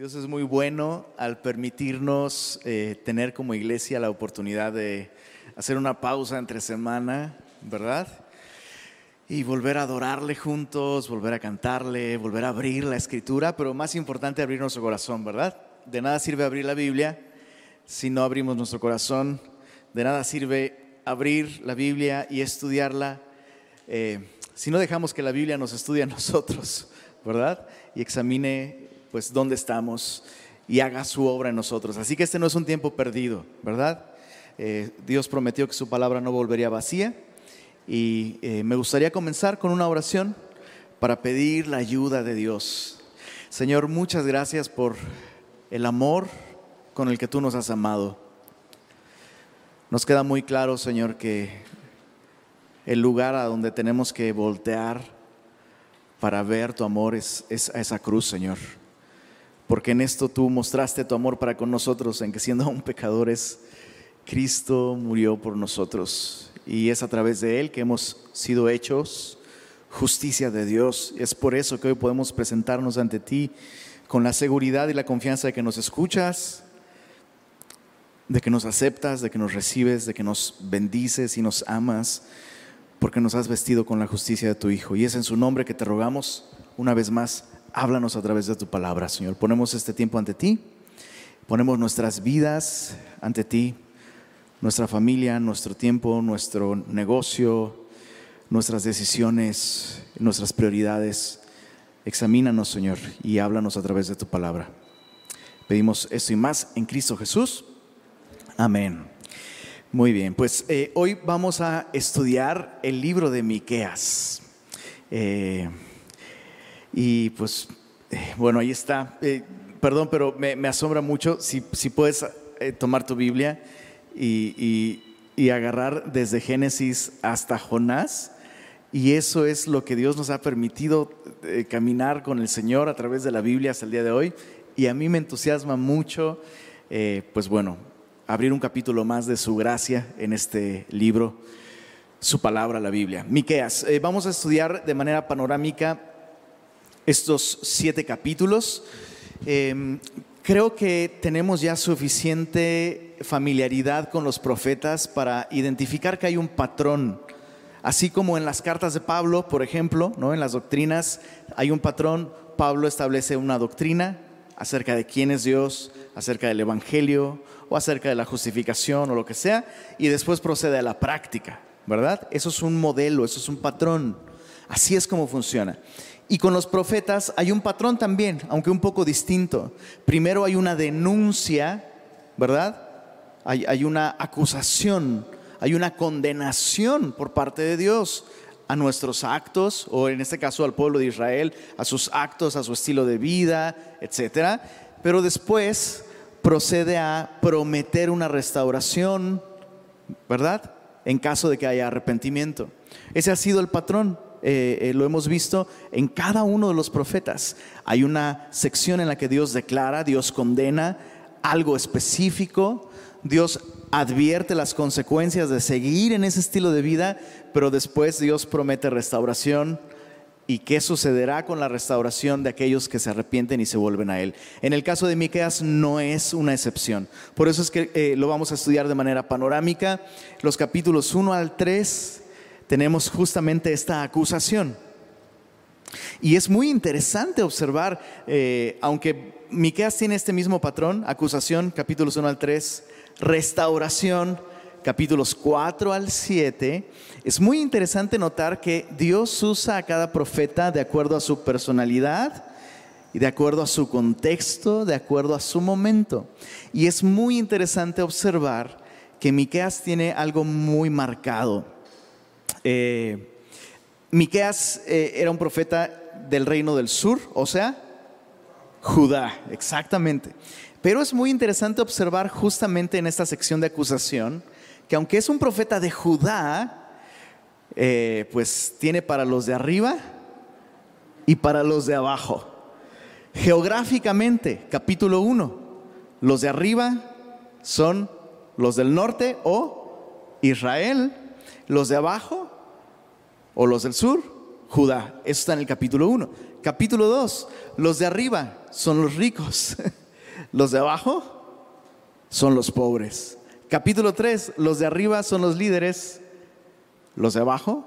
Dios es muy bueno al permitirnos eh, tener como iglesia la oportunidad de hacer una pausa entre semana, ¿verdad? Y volver a adorarle juntos, volver a cantarle, volver a abrir la escritura, pero más importante abrir nuestro corazón, ¿verdad? De nada sirve abrir la Biblia si no abrimos nuestro corazón, de nada sirve abrir la Biblia y estudiarla eh, si no dejamos que la Biblia nos estudie a nosotros, ¿verdad? Y examine pues dónde estamos y haga su obra en nosotros. Así que este no es un tiempo perdido, ¿verdad? Eh, Dios prometió que su palabra no volvería vacía y eh, me gustaría comenzar con una oración para pedir la ayuda de Dios. Señor, muchas gracias por el amor con el que tú nos has amado. Nos queda muy claro, Señor, que el lugar a donde tenemos que voltear para ver tu amor es, es a esa cruz, Señor. Porque en esto tú mostraste tu amor para con nosotros, en que siendo aún pecadores, Cristo murió por nosotros y es a través de Él que hemos sido hechos justicia de Dios. Es por eso que hoy podemos presentarnos ante ti con la seguridad y la confianza de que nos escuchas, de que nos aceptas, de que nos recibes, de que nos bendices y nos amas, porque nos has vestido con la justicia de tu Hijo. Y es en su nombre que te rogamos, una vez más, háblanos a través de tu palabra, Señor. Ponemos este tiempo ante ti, ponemos nuestras vidas ante ti nuestra familia, nuestro tiempo, nuestro negocio, nuestras decisiones, nuestras prioridades. Examínanos, Señor, y háblanos a través de tu palabra. Pedimos esto y más en Cristo Jesús. Amén. Muy bien, pues eh, hoy vamos a estudiar el libro de Miqueas. Eh, y pues, eh, bueno, ahí está. perdón, pero me, asombra mucho si, si puedes tomar tu Biblia y, agarrar desde Génesis hasta Jonás. Y eso es lo que Dios nos ha permitido eh, caminar con el Señor a través de la Biblia hasta el día de hoy. Y a mí me entusiasma mucho, eh, pues bueno, abrir un capítulo más de su gracia en este libro, su palabra, la Biblia. Miqueas, eh, vamos a estudiar de manera panorámica estos siete capítulos. Em, creo que tenemos ya suficiente familiaridad con los profetas para identificar que hay un patrón. Así como en las cartas de Pablo, por ejemplo, ¿no? en las doctrinas hay un patrón, Pablo establece una doctrina acerca de quién es Dios, acerca del Evangelio o acerca de la justificación o lo que sea, y después procede a la práctica, ¿verdad? Eso es un modelo, eso es un patrón. Así es como funciona. Y con los profetas hay un patrón también, aunque un poco distinto. Primero hay una denuncia, ¿verdad? hay, una acusación, hay una condenación por parte de Dios a nuestros actos, o en este caso al pueblo de Israel, a sus actos, a su estilo de vida, etc. Pero después procede a prometer una restauración, ¿verdad? En caso de que haya arrepentimiento. Ese ha sido el patrón. Eh, eh, lo hemos visto en cada uno de los profetas. Hay una sección en la que Dios declara, Dios condena algo específico, Dios advierte las consecuencias de seguir en ese estilo de vida, pero después Dios promete restauración. ¿Y qué sucederá con la restauración de aquellos que se arrepienten y se vuelven a Él? En el caso de Miqueas no es una excepción. Por eso es que eh, lo vamos a estudiar de manera panorámica. Los capítulos 1 al 3 tenemos justamente esta acusación. Y es muy interesante observar, eh, aunque Miqueas tiene este mismo patrón, acusación, capítulos 1 al 3, restauración, capítulos 4 al 7, es muy interesante notar que Dios usa a cada profeta de acuerdo a su personalidad y de acuerdo a su contexto, de acuerdo a su momento. Y es muy interesante observar que Miqueas tiene algo muy marcado. Eh, Miqueas eh, era un profeta del reino del sur, o sea, Judá, exactamente. Pero es muy interesante observar justamente en esta sección de acusación que aunque es un profeta de Judá, eh, pues tiene para los de arriba y para los de abajo. Geográficamente, capítulo 1, los de arriba son los del norte o Israel, los de abajo o los del sur, Judá. Eso está en el capítulo 1. Capítulo 2, los de arriba son los ricos, los de abajo son los pobres. Capítulo 3, los de arriba son los líderes, los de abajo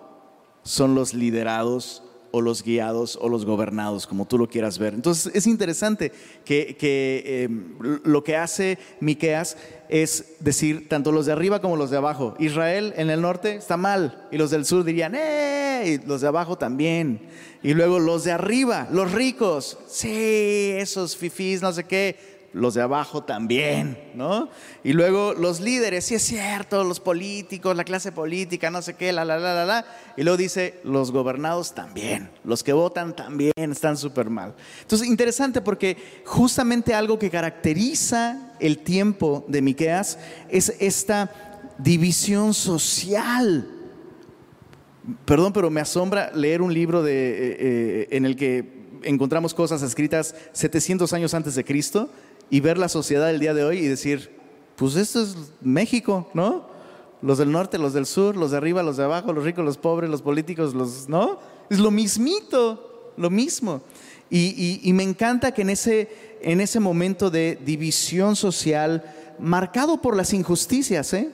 son los liderados o los guiados o los gobernados, como tú lo quieras ver. Entonces es interesante que, eh, lo que hace Miqueas es decir, tanto los de arriba como los de abajo. Israel en el norte está mal y los del sur dirían, ¡eh! Y los de abajo también. Y luego los de arriba, los ricos, sí, esos fifís, no sé qué los de abajo también, ¿no? Y luego los líderes, sí es cierto, los políticos, la clase política, no sé qué, la, la, la, la, la. Y luego dice, los gobernados también, los que votan también están súper mal. Entonces, interesante porque justamente algo que caracteriza el tiempo de Miqueas es esta división social. Perdón, pero me asombra leer un libro de, eh, eh, en el que encontramos cosas escritas 700 años antes de Cristo y ver la sociedad del día de hoy y decir, pues esto es México, ¿no? Los del norte, los del sur, los de arriba, los de abajo, los ricos, los pobres, los políticos, los, ¿no? Es lo mismito, lo mismo. Y, me encanta que en ese, en ese momento de división social, marcado por las injusticias, ¿eh?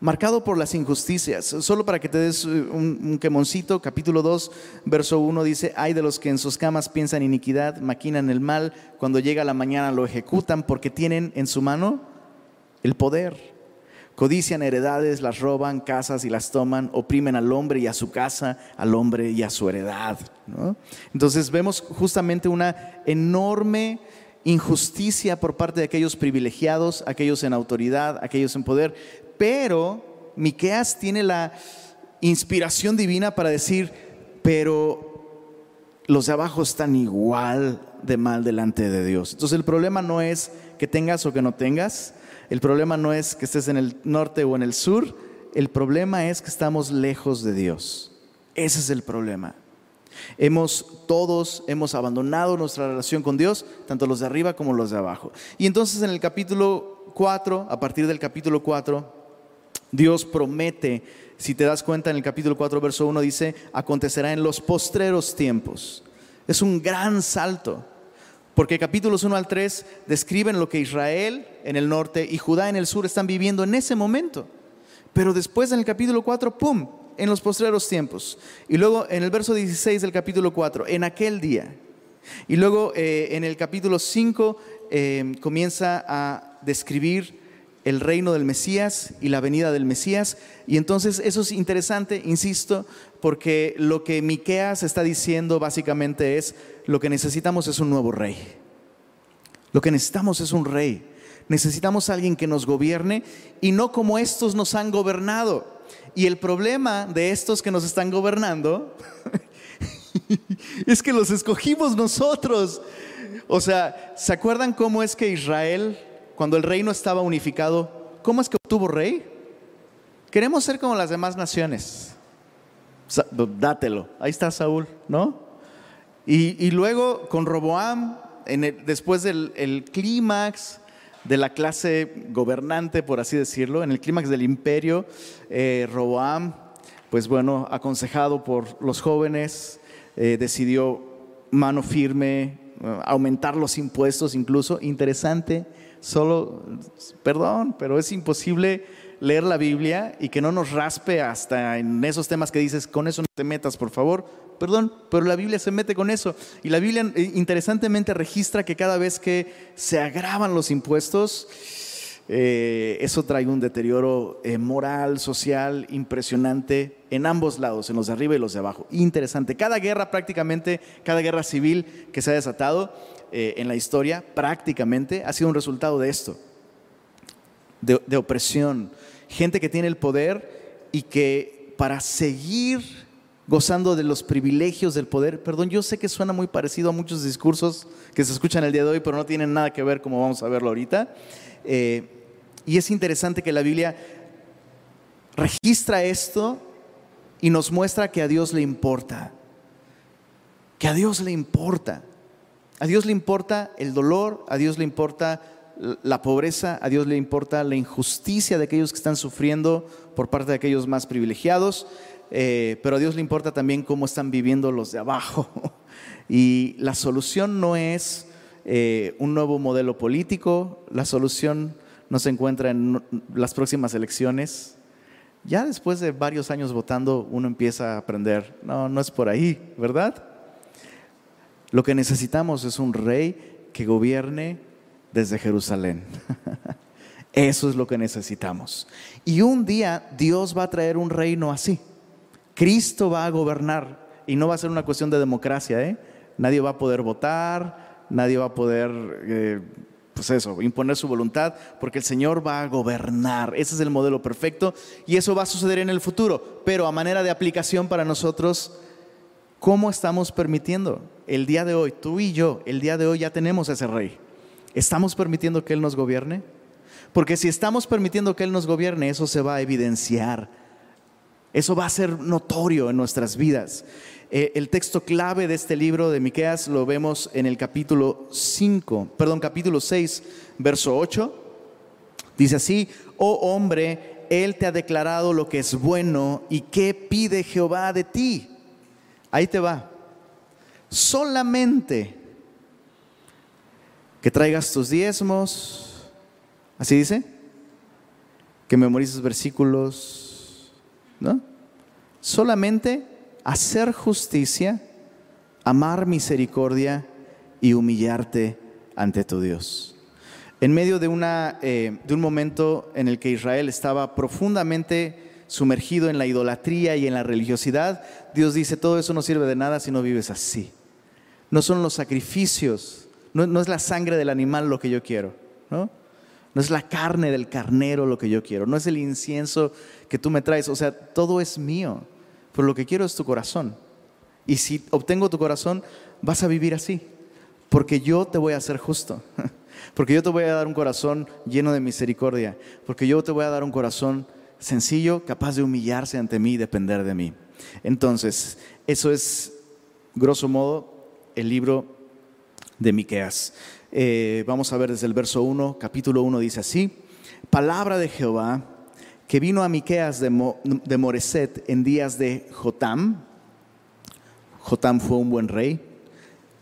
marcado por las injusticias. Solo para que te des un, un, quemoncito, capítulo 2, verso 1 dice, hay de los que en sus camas piensan iniquidad, maquinan el mal, cuando llega la mañana lo ejecutan porque tienen en su mano el poder. Codician heredades, las roban, casas y las toman, oprimen al hombre y a su casa, al hombre y a su heredad. Entonces vemos justamente una enorme injusticia por parte de aquellos privilegiados, aquellos en autoridad, aquellos en poder, pero Miqueas tiene la inspiración divina para decir, pero los de abajo están igual de mal delante de Dios. Entonces el problema no es que tengas o que no tengas, el problema no es que estés en el norte o en el sur, el problema es que estamos lejos de Dios. Ese es el problema. Hemos todos hemos abandonado nuestra relación con Dios, tanto los de arriba como los de abajo. Y entonces en el capítulo 4, a partir del capítulo 4, Dios promete, si te das cuenta en el capítulo 4, verso 1 dice, acontecerá en los postreros tiempos. Es un gran salto, porque capítulos 1 al 3 describen lo que Israel en el norte y Judá en el sur están viviendo en ese momento. Pero después en el capítulo 4, ¡pum!, en los postreros tiempos. Y luego en el verso 16 del capítulo 4, en aquel día. Y luego eh, en el capítulo 5 eh, comienza a describir el reino del Mesías y la venida del Mesías. Y entonces eso es interesante, insisto, porque lo que Miqueas está diciendo básicamente es lo que necesitamos es un nuevo rey. Lo que necesitamos es un rey. Necesitamos alguien que nos gobierne y no como estos nos han gobernado. Y el problema de estos que nos están gobernando es que los escogimos nosotros. O sea, ¿se acuerdan cómo es que Israel cuando el reino estaba unificado, ¿cómo es que obtuvo rey? Queremos ser como las demás naciones. Dátelo. Ahí está Saúl, ¿no? Y, luego con Roboam, después del clímax de la clase gobernante, por así decirlo, en el clímax del imperio, eh, Roboam, pues bueno, aconsejado por los jóvenes, eh, decidió mano firme, aumentar los impuestos incluso. Interesante solo, perdón, pero es imposible leer la Biblia y que no nos raspe hasta en esos temas que dices, con eso no te metas, por favor. Perdón, pero la Biblia se mete con eso. Y la Biblia eh, interesantemente registra que cada vez que se agravan los impuestos, eh, eso trae un deterioro eh, moral, social, impresionante en ambos lados, en los de arriba y los de abajo. Interesante. Cada guerra prácticamente, cada guerra civil que se ha desatado, en la historia prácticamente ha sido un resultado de esto, de, opresión. Gente que tiene el poder y que para seguir gozando de los privilegios del poder. Perdón, yo sé que suena muy parecido a muchos discursos que se escuchan el día de hoy, pero no tienen nada que ver como vamos a verlo ahorita. Eh, y es interesante que la Biblia registra esto y nos muestra que a Dios le importa. Que a Dios le importa. A Dios le importa el dolor, a Dios le importa la pobreza, a Dios le importa la injusticia de aquellos que están sufriendo por parte de aquellos más privilegiados, eh, pero a Dios le importa también cómo están viviendo los de abajo. Y la solución no es eh, un nuevo modelo político, la solución no se encuentra en las próximas elecciones. Ya después de varios años votando, uno empieza a aprender, no, no es por ahí, ¿verdad? Lo que necesitamos es un rey que gobierne desde Jerusalén. Eso es lo que necesitamos. Y un día Dios va a traer un reino así. Cristo va a gobernar y no va a ser una cuestión de democracia. ¿eh? Nadie va a poder votar, nadie va a poder, eh, pues eso, imponer su voluntad, porque el Señor va a gobernar. Ese es el modelo perfecto y eso va a suceder en el futuro. Pero a manera de aplicación para nosotros, ¿cómo estamos permitiendo? El día de hoy, tú y yo, el día de hoy ya tenemos ese rey. ¿Estamos permitiendo que Él nos gobierne? Porque si estamos permitiendo que Él nos gobierne, eso se va a evidenciar. Eso va a ser notorio en nuestras vidas. Eh, el texto clave de este libro de Miqueas lo vemos en el capítulo 5, perdón, capítulo 6, verso 8. Dice así, oh hombre, Él te ha declarado lo que es bueno y qué pide Jehová de ti. Ahí te va. Solamente que traigas tus diezmos, ¿Así dice? Que memorices versículos, ¿no? Solamente hacer justicia, amar misericordia y humillarte ante tu Dios. En medio de, una, eh, de un momento en el que Israel estaba profundamente sumergido en la idolatría y en la religiosidad, Dios dice, todo eso no sirve de nada si no vives así. No son los sacrificios, no, no es la sangre del animal lo que yo quiero, ¿no? No es la carne del carnero lo que yo quiero, no es el incienso que tú me traes, o sea, todo es mío, pero lo que quiero es tu corazón. Y si obtengo tu corazón, vas a vivir así, porque yo te voy a hacer justo, porque yo te voy a dar un corazón lleno de misericordia, porque yo te voy a dar un corazón sencillo, capaz de humillarse ante mí y depender de mí. Entonces, eso es, grosso modo, el libro de Miqueas. Eh, vamos a ver desde el verso 1, capítulo 1 dice así, palabra de Jehová que vino a Miqueas de, de Moreset en días de Jotam. Jotam fue un buen rey.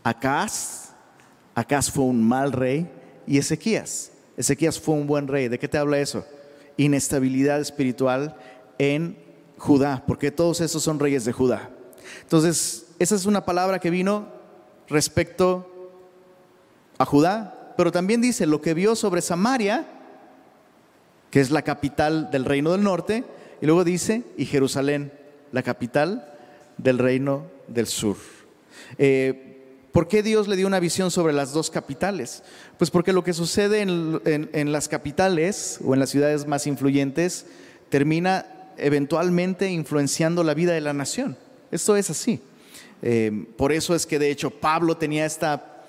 Acaz, Acaz fue un mal rey. Y Ezequías, Ezequías fue un buen rey. ¿De qué te habla eso? Inestabilidad espiritual en Judá, porque todos esos son reyes de Judá. Entonces, esa es una palabra que vino respecto a Judá, pero también dice lo que vio sobre Samaria, que es la capital del reino del norte, y luego dice, y Jerusalén, la capital del reino del sur. Eh, ¿Por qué Dios le dio una visión sobre las dos capitales? Pues porque lo que sucede en, las capitales o en las ciudades más influyentes termina eventualmente influenciando la vida de la nación. Esto es así. Eh, por eso es que de hecho Pablo tenía esta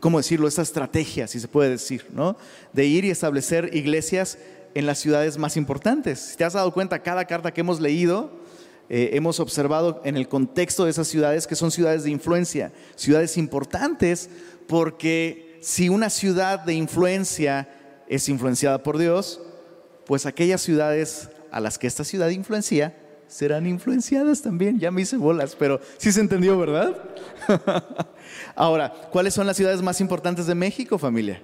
¿cómo decirlo? Esta estrategia, si se puede decir, ¿no? De ir y establecer iglesias en las ciudades más importantes. Si te has dado cuenta, cada carta que hemos leído, eh, hemos observado en el contexto de esas ciudades que son ciudades de influencia, ciudades importantes, porque si una ciudad de influencia es influenciada por Dios, pues aquellas ciudades a las que esta ciudad influencia serán influenciadas también. Ya me hice bolas, pero sí se entendió, ¿verdad? Ahora, ¿cuáles son las ciudades más importantes de México, familia?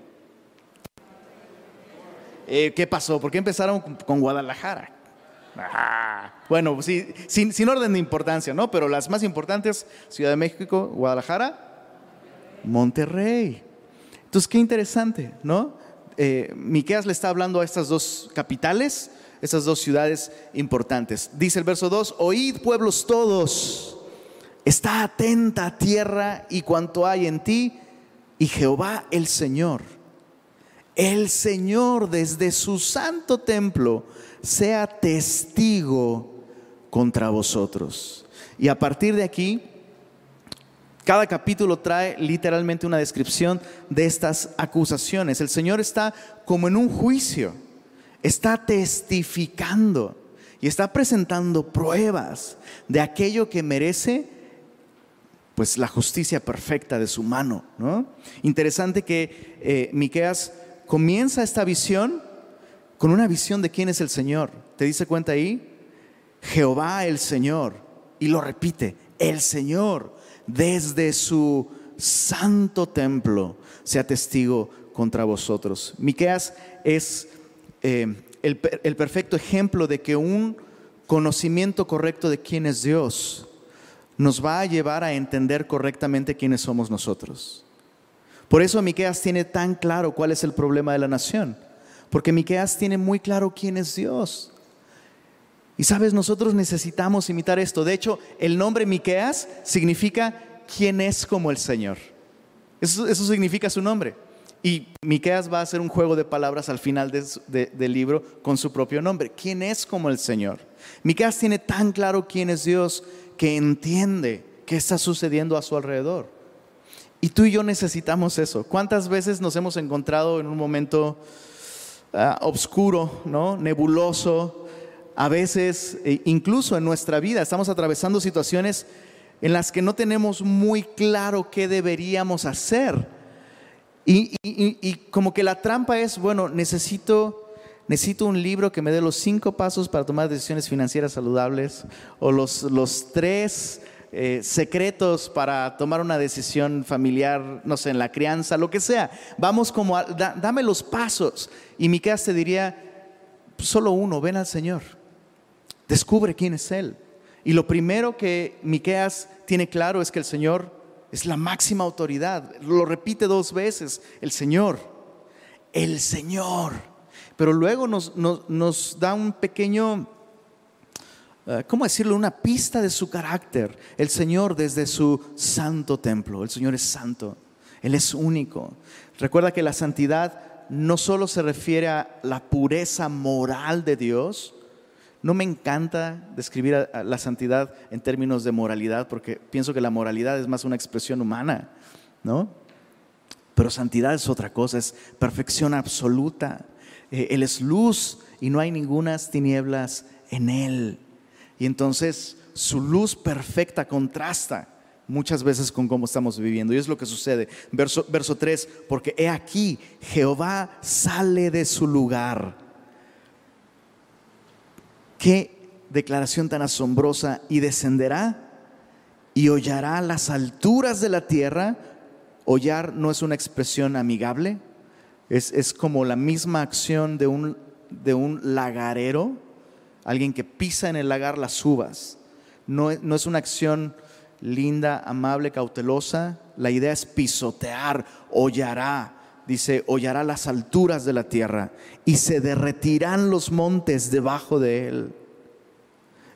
Eh, ¿Qué pasó? ¿Por qué empezaron con Guadalajara? Ah, bueno, sí, sin, orden de importancia, ¿no? Pero las más importantes, Ciudad de México, Guadalajara, Monterrey. Entonces, qué interesante, ¿no? Eh, Miqueas le está hablando a estas dos capitales, estas dos ciudades importantes. Dice el verso 2, oíd pueblos todos Está atenta tierra y cuanto hay en ti, y Jehová el Señor, el Señor desde su santo templo, sea testigo contra vosotros. Y a partir de aquí, cada capítulo trae literalmente una descripción de estas acusaciones. El Señor está como en un juicio, está testificando y está presentando pruebas de aquello que merece pues la justicia perfecta de su mano. ¿no? Interesante que eh, Miqueas comienza esta visión con una visión de quién es el Señor. ¿Te dice cuenta ahí? Jehová el Señor. Y lo repite, el Señor desde su santo templo sea testigo contra vosotros. Miqueas es eh, el, el perfecto ejemplo de que un conocimiento correcto de quién es Dios nos va a llevar a entender correctamente quiénes somos nosotros. Por eso Miqueas tiene tan claro cuál es el problema de la nación, porque Miqueas tiene muy claro quién es Dios. Y sabes, nosotros necesitamos imitar esto. De hecho, el nombre Miqueas significa quién es como el Señor. Eso, significa su nombre. Y Miqueas va a hacer un juego de palabras al final del libro con su propio nombre. ¿Quién es como el Señor? Miqueas tiene tan claro quién es Dios que entiende qué está sucediendo a su alrededor. Y tú y yo necesitamos eso. ¿Cuántas veces nos hemos encontrado en un momento ah, oscuro, ¿no? nebuloso? A veces, e incluso en nuestra vida, estamos atravesando situaciones en las que no tenemos muy claro qué deberíamos hacer. Y, como que la trampa es, bueno, necesito, necesito un libro que me dé los cinco pasos para tomar decisiones financieras saludables o los, los tres eh, secretos para tomar una decisión familiar, no sé, en la crianza, lo que sea. Vamos como, a, dame los pasos. Y Miqueas te diría, solo uno, ven al Señor. Descubre quién es Él. Y lo primero que Miqueas tiene claro es que el Señor es la máxima autoridad. Lo repite dos veces, el Señor, el Señor. Pero luego nos, da un pequeño, eh, ¿cómo decirlo? Una pista de su carácter. El Señor desde su santo templo. El Señor es santo. Él es único. Recuerda que la santidad no solo se refiere a la pureza moral de Dios, no me encanta describir la santidad en términos de moralidad, porque pienso que la moralidad es más una expresión humana, ¿no? Pero santidad es otra cosa, es perfección absoluta. Eh, él es luz y no hay ninguna tinieblas en Él. Y entonces su luz perfecta contrasta muchas veces con cómo estamos viviendo. Y es lo que sucede. Verso, verso 3, porque he aquí, Jehová sale de su lugar Qué declaración tan asombrosa. Y descenderá y hollará las alturas de la tierra. Hollar no es una expresión amigable, es, como la misma acción de un, de un lagarero, alguien que pisa en el lagar las uvas. No, no es una acción linda, amable, cautelosa. La idea es pisotear, hollará, dice, hollará las alturas de la tierra y se derretirán los montes debajo de él.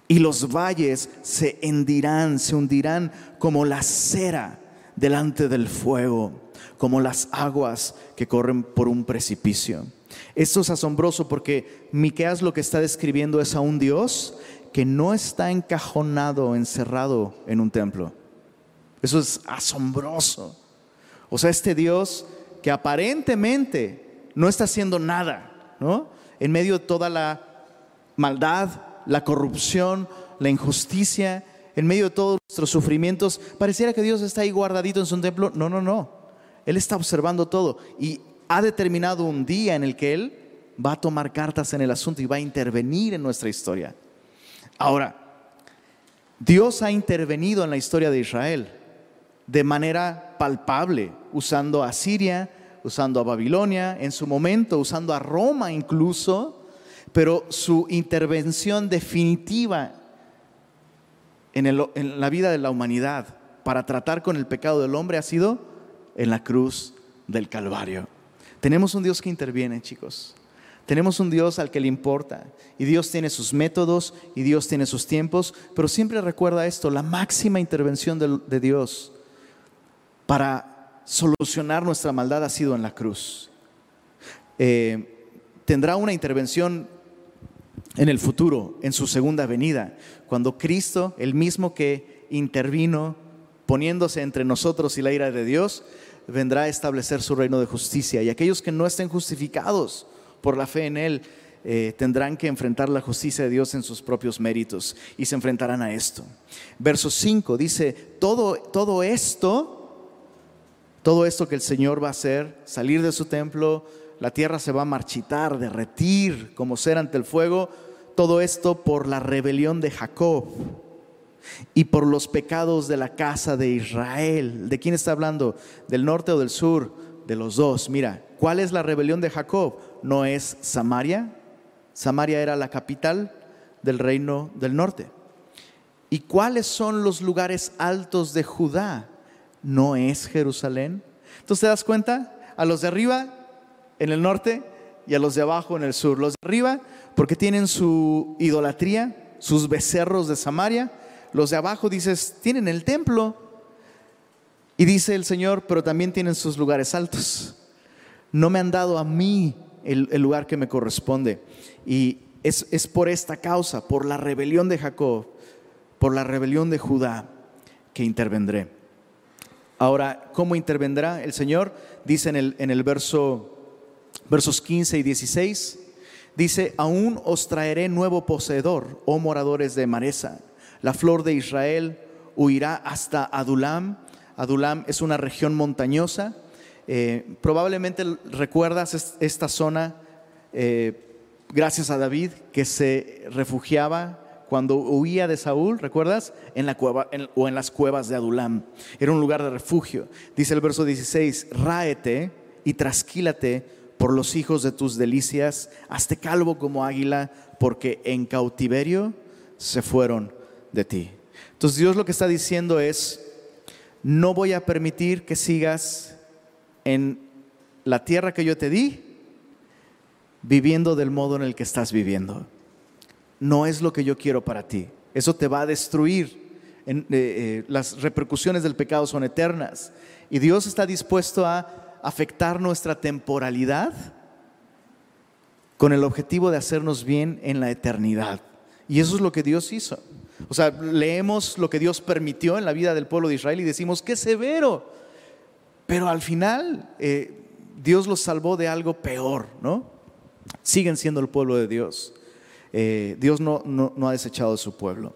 Y los valles se hendirán, se hundirán como la cera delante del fuego, como las aguas que corren por un precipicio. Esto es asombroso porque Miqueas lo que está describiendo es a un Dios que no está encajonado, encerrado en un templo. Eso es asombroso. O sea, este Dios que aparentemente no está haciendo nada, ¿no? En medio de toda la maldad, la corrupción, la injusticia, en medio de todos nuestros sufrimientos, pareciera que Dios está ahí guardadito en su templo. No, no, no. Él está observando todo y ha determinado un día en el que Él va a tomar cartas en el asunto y va a intervenir en nuestra historia. Ahora, Dios ha intervenido en la historia de Israel de manera palpable, usando a Siria, usando a Babilonia, en su momento usando a Roma incluso, pero su intervención definitiva en, la vida de la humanidad para tratar con el pecado del hombre ha sido en la cruz del Calvario. Tenemos un Dios que interviene, chicos. Tenemos un Dios al que le importa. Y Dios tiene sus métodos y Dios tiene sus tiempos. Pero siempre recuerda esto, la máxima intervención de Dios para solucionar nuestra maldad ha sido en la cruz. Eh, tendrá una intervención en el futuro, en su segunda venida, cuando Cristo, el mismo que intervino poniéndose entre nosotros y la ira de Dios, vendrá a establecer su reino de justicia. Y aquellos que no estén justificados por la fe en Él, eh, tendrán que enfrentar la justicia de Dios en sus propios méritos y se enfrentarán a esto. Verso 5 dice, todo, todo esto todo esto que el Señor va a hacer, salir de su templo, la tierra se va a marchitar, derretir como ser ante el fuego, todo esto por la rebelión de Jacob. Y por los pecados de la casa de Israel. ¿De quién está hablando? ¿Del norte o del sur? De los dos. Mira, ¿cuál es la rebelión de Jacob? ¿No es Samaria? Samaria era la capital del reino del norte. ¿Y cuáles son los lugares altos de Judá? ¿No es Jerusalén? Entonces te das cuenta, a los de arriba en el norte y a los de abajo en el sur. Los de arriba porque tienen su idolatría, sus becerros de Samaria. Los de abajo dices, tienen el templo. Y dice el Señor, pero también tienen sus lugares altos. No me han dado a mí el, lugar que me corresponde. Y es, por esta causa, por la rebelión de Jacob, por la rebelión de Judá, que intervendré. Ahora, ¿cómo intervendrá el Señor? Dice en el, en el verso, versos 15 y 16, dice, aún os traeré nuevo poseedor, oh moradores de Maresa. La flor de Israel huirá hasta Adulam. Adulam es una región montañosa eh, probablemente recuerdas esta zona eh, gracias a David que se refugiaba cuando huía de Saúl, ¿recuerdas? En la cueva o en las cuevas de Adulam. Era un lugar de refugio. Dice el verso 16, ráete y trasquílate por los hijos de tus delicias, hazte calvo como águila, porque en cautiverio se fueron de ti. Entonces Dios lo que está diciendo es, no voy a permitir que sigas en la tierra que yo te di, viviendo del modo en el que estás viviendo. No es lo que yo quiero para ti. Eso te va a destruir. Eh, eh, las repercusiones del pecado son eternas. Y Dios está dispuesto a afectar nuestra temporalidad con el objetivo de hacernos bien en la eternidad. Y eso es lo que Dios hizo. O sea, leemos lo que Dios permitió en la vida del pueblo de Israel y decimos, qué severo. Pero al final eh, Dios los salvó de algo peor, ¿no? Siguen siendo el pueblo de Dios. Eh, Dios no, ha desechado a su pueblo.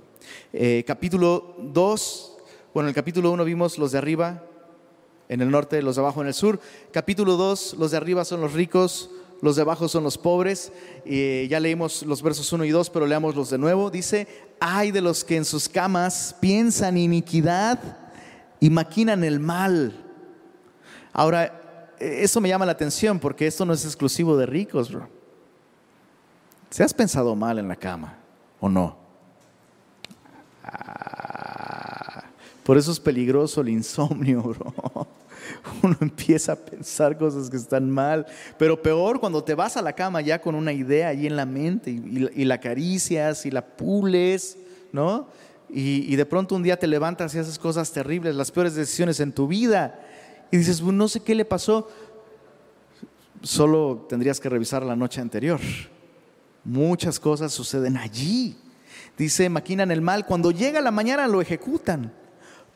Eh, capítulo 2, bueno, en el capítulo 1 vimos los de arriba en el norte, los de abajo en el sur. Capítulo 2, los de arriba son los ricos, los de abajo son los pobres. ya leímos los versos 1 y 2, pero leamos los de nuevo. Dice, hay de los que en sus camas piensan iniquidad y maquinan el mal Ahora, e, eso me llama la atención porque esto no es exclusivo de ricos, bro. ¿Se has pensado mal en la cama o no? Ah, por eso es peligroso el insomnio, bro. Uno empieza a pensar cosas que están mal, pero peor cuando te vas a la cama ya con una idea ahí en la mente y, la acaricias y la pules, ¿no? Y, y de pronto un día te levantas y haces cosas terribles, las peores decisiones en tu vida y dices, no sé qué le pasó. Solo tendrías que revisar la noche anterior. Muchas cosas suceden allí. Dice, maquinan el mal. Cuando llega la mañana lo ejecutan.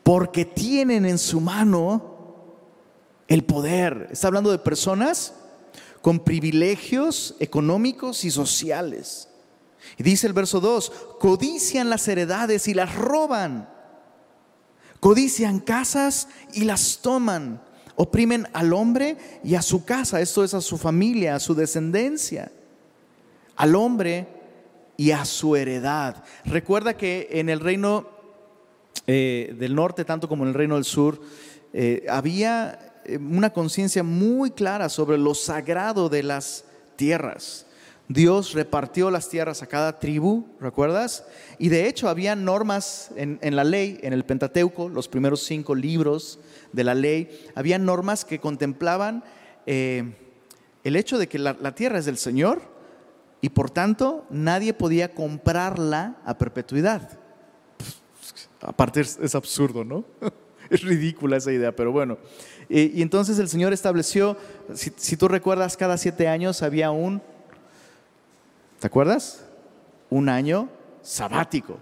Porque tienen en su mano el poder. Está hablando de personas con privilegios económicos y sociales. Y dice el verso 2, codician las heredades y las roban Codician casas y las toman. Oprimen al hombre y a su casa, esto es a su familia, a su descendencia. Al hombre y a su heredad. Recuerda que en el reino eh, del norte, tanto como en el reino del sur, eh, había una conciencia muy clara sobre lo sagrado de las tierras. Dios repartió las tierras a cada tribu, ¿recuerdas? Y de hecho había normas en, la ley, en el Pentateuco, los primeros cinco libros de la ley, había normas que contemplaban eh, el hecho de que la, tierra es del Señor y por tanto nadie podía comprarla a perpetuidad. Aparte es, absurdo, ¿no? es ridícula esa idea, pero bueno. Y, entonces el Señor estableció, si, tú recuerdas, cada siete años había un ¿Te acuerdas? Un año sabático.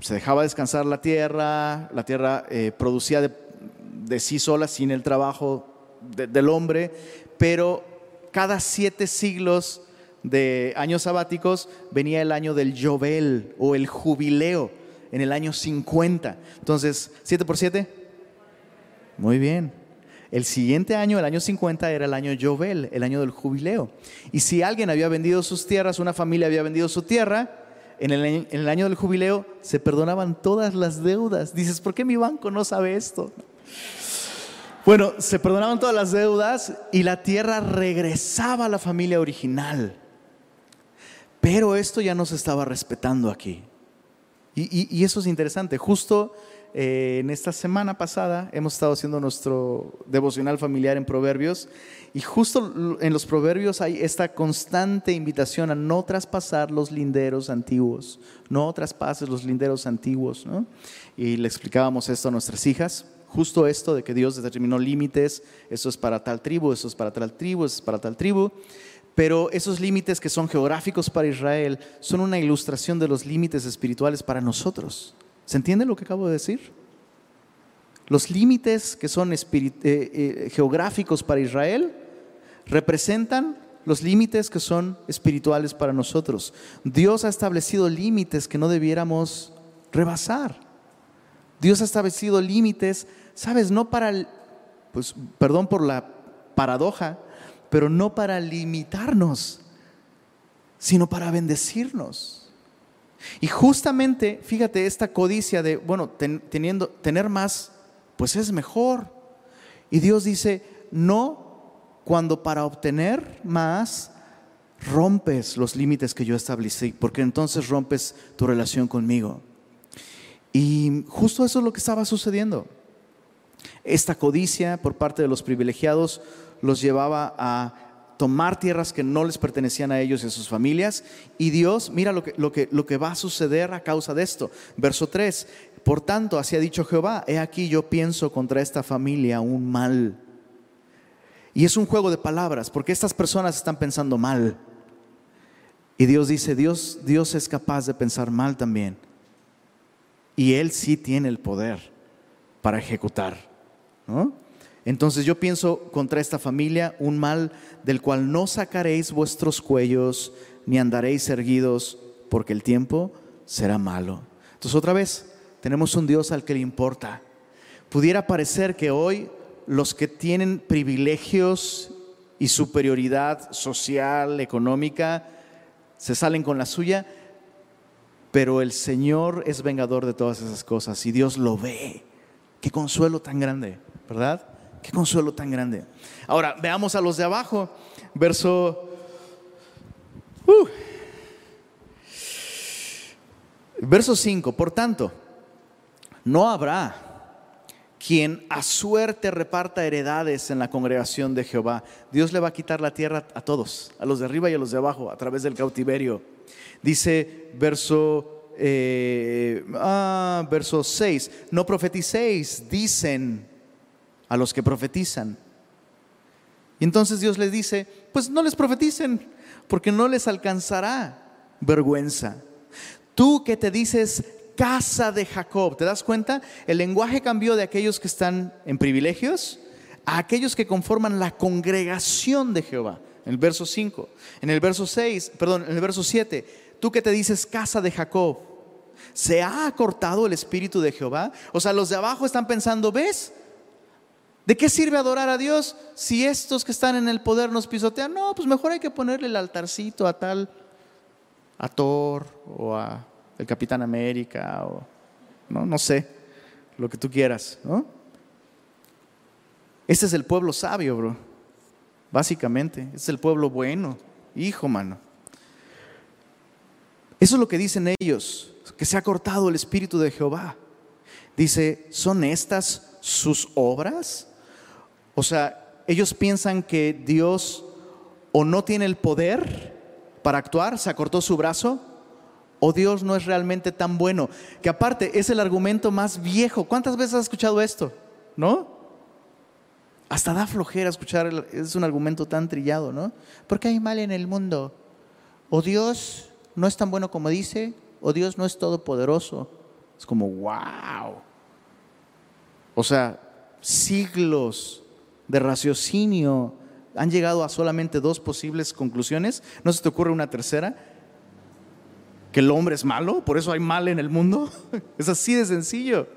Se dejaba descansar la tierra, la tierra eh, producía de, sí sola, sin el trabajo del hombre, pero cada siete siglos de años sabáticos venía el año del Yobel o el jubileo en el año 50. Entonces, ¿siete por siete? Muy bien. El siguiente año, el año 50, era el año Yobel, el año del jubileo. Y si alguien había vendido sus tierras, una familia había vendido su tierra, en el, año del jubileo se perdonaban todas las deudas. Dices, ¿por qué mi banco no sabe esto? Bueno, se perdonaban todas las deudas y la tierra regresaba a la familia original. Pero esto ya no se estaba respetando aquí. Y, eso es interesante. Justo eh, en esta semana pasada hemos estado haciendo nuestro devocional familiar en Proverbios y justo en los Proverbios hay esta constante invitación a no traspasar los linderos antiguos, no traspases los linderos antiguos. Y le explicábamos esto a nuestras hijas justo esto de que Dios determinó límites, eso es para tal tribu, eso es para tal tribu, eso es para tal tribu. Pero esos límites que son geográficos para Israel son una ilustración de los límites espirituales para nosotros. ¿Se entiende lo que acabo de decir? Los límites que son eh, eh, geográficos para Israel representan los límites que son espirituales para nosotros. Dios ha establecido límites que no debiéramos rebasar. Dios ha establecido límites, sabes, no para, pues perdón por la paradoja, pero no para limitarnos, sino para bendecirnos. Y justamente, fíjate, esta codicia de, bueno, teniendo, tener más, pues es mejor. Y Dios dice, no cuando para obtener más rompes los límites que yo establecí, porque entonces rompes tu relación conmigo. Y justo eso es lo que estaba sucediendo. Esta codicia por parte de los privilegiados los llevaba a tomar tierras que no les pertenecían a ellos y a sus familias. Y Dios, mira lo que, lo que, lo que va a suceder a causa de esto. Verso 3, por tanto, así ha dicho Jehová, he aquí yo pienso contra esta familia un mal. Y es un juego de palabras, porque estas personas están pensando mal. Y Dios dice, Dios, Dios es capaz de pensar mal también. Y Él sí tiene el poder para ejecutar. Entonces yo pienso contra esta familia un mal del cual no sacaréis vuestros cuellos ni andaréis erguidos, porque el tiempo será malo. Entonces otra vez, tenemos un Dios al que le importa. Pudiera parecer que hoy los que tienen privilegios y superioridad social, económica, se salen con la suya, pero el Señor es vengador de todas esas cosas y Dios lo ve. Qué consuelo tan grande, ¿verdad? Qué consuelo tan grande. Ahora, veamos a los de abajo. Verso... Uh, verso 5. Por tanto, no habrá quien a suerte reparta heredades en la congregación de Jehová. Dios le va a quitar la tierra a todos, a los de arriba y a los de abajo, a través del cautiverio. Dice verso, eh, ah, verso 6, no profeticéis, dicen a los que profetizan. Y entonces Dios les dice, pues no les profeticen, porque no les alcanzará vergüenza. Tú que te dices casa de Jacob, ¿te das cuenta? El lenguaje cambió de aquellos que están en privilegios a aquellos que conforman la congregación de Jehová. En el verso 5, en el verso 6, perdón, en el verso 7, tú que te dices casa de Jacob, ¿se ha acortado el espíritu de Jehová? O sea, los de abajo están pensando, ¿ves? ¿De qué sirve adorar a Dios si estos que están en el poder nos pisotean? No, pues mejor hay que ponerle el altarcito a tal, a Thor o a el Capitán América o no, no sé, lo que tú quieras, ¿no? Este es el pueblo sabio, bro. Básicamente, es el pueblo bueno. Hijo, mano. Eso es lo que dicen ellos, que se ha cortado el espíritu de Jehová. Dice, ¿son estas sus obras? O sea, ellos piensan que Dios o no tiene el poder para actuar, se acortó su brazo, o Dios no es realmente tan bueno. Que aparte es el argumento más viejo. ¿Cuántas veces has escuchado esto? ¿No? Hasta da flojera escuchar, es un argumento tan trillado, ¿no? Porque hay mal en el mundo. O Dios no es tan bueno como dice, o Dios no es todopoderoso. Es como, wow. O sea, siglos de raciocinio han llegado a solamente dos posibles conclusiones. ¿No se te ocurre una tercera? Que el hombre es malo, por eso hay mal en el mundo. Es así de sencillo.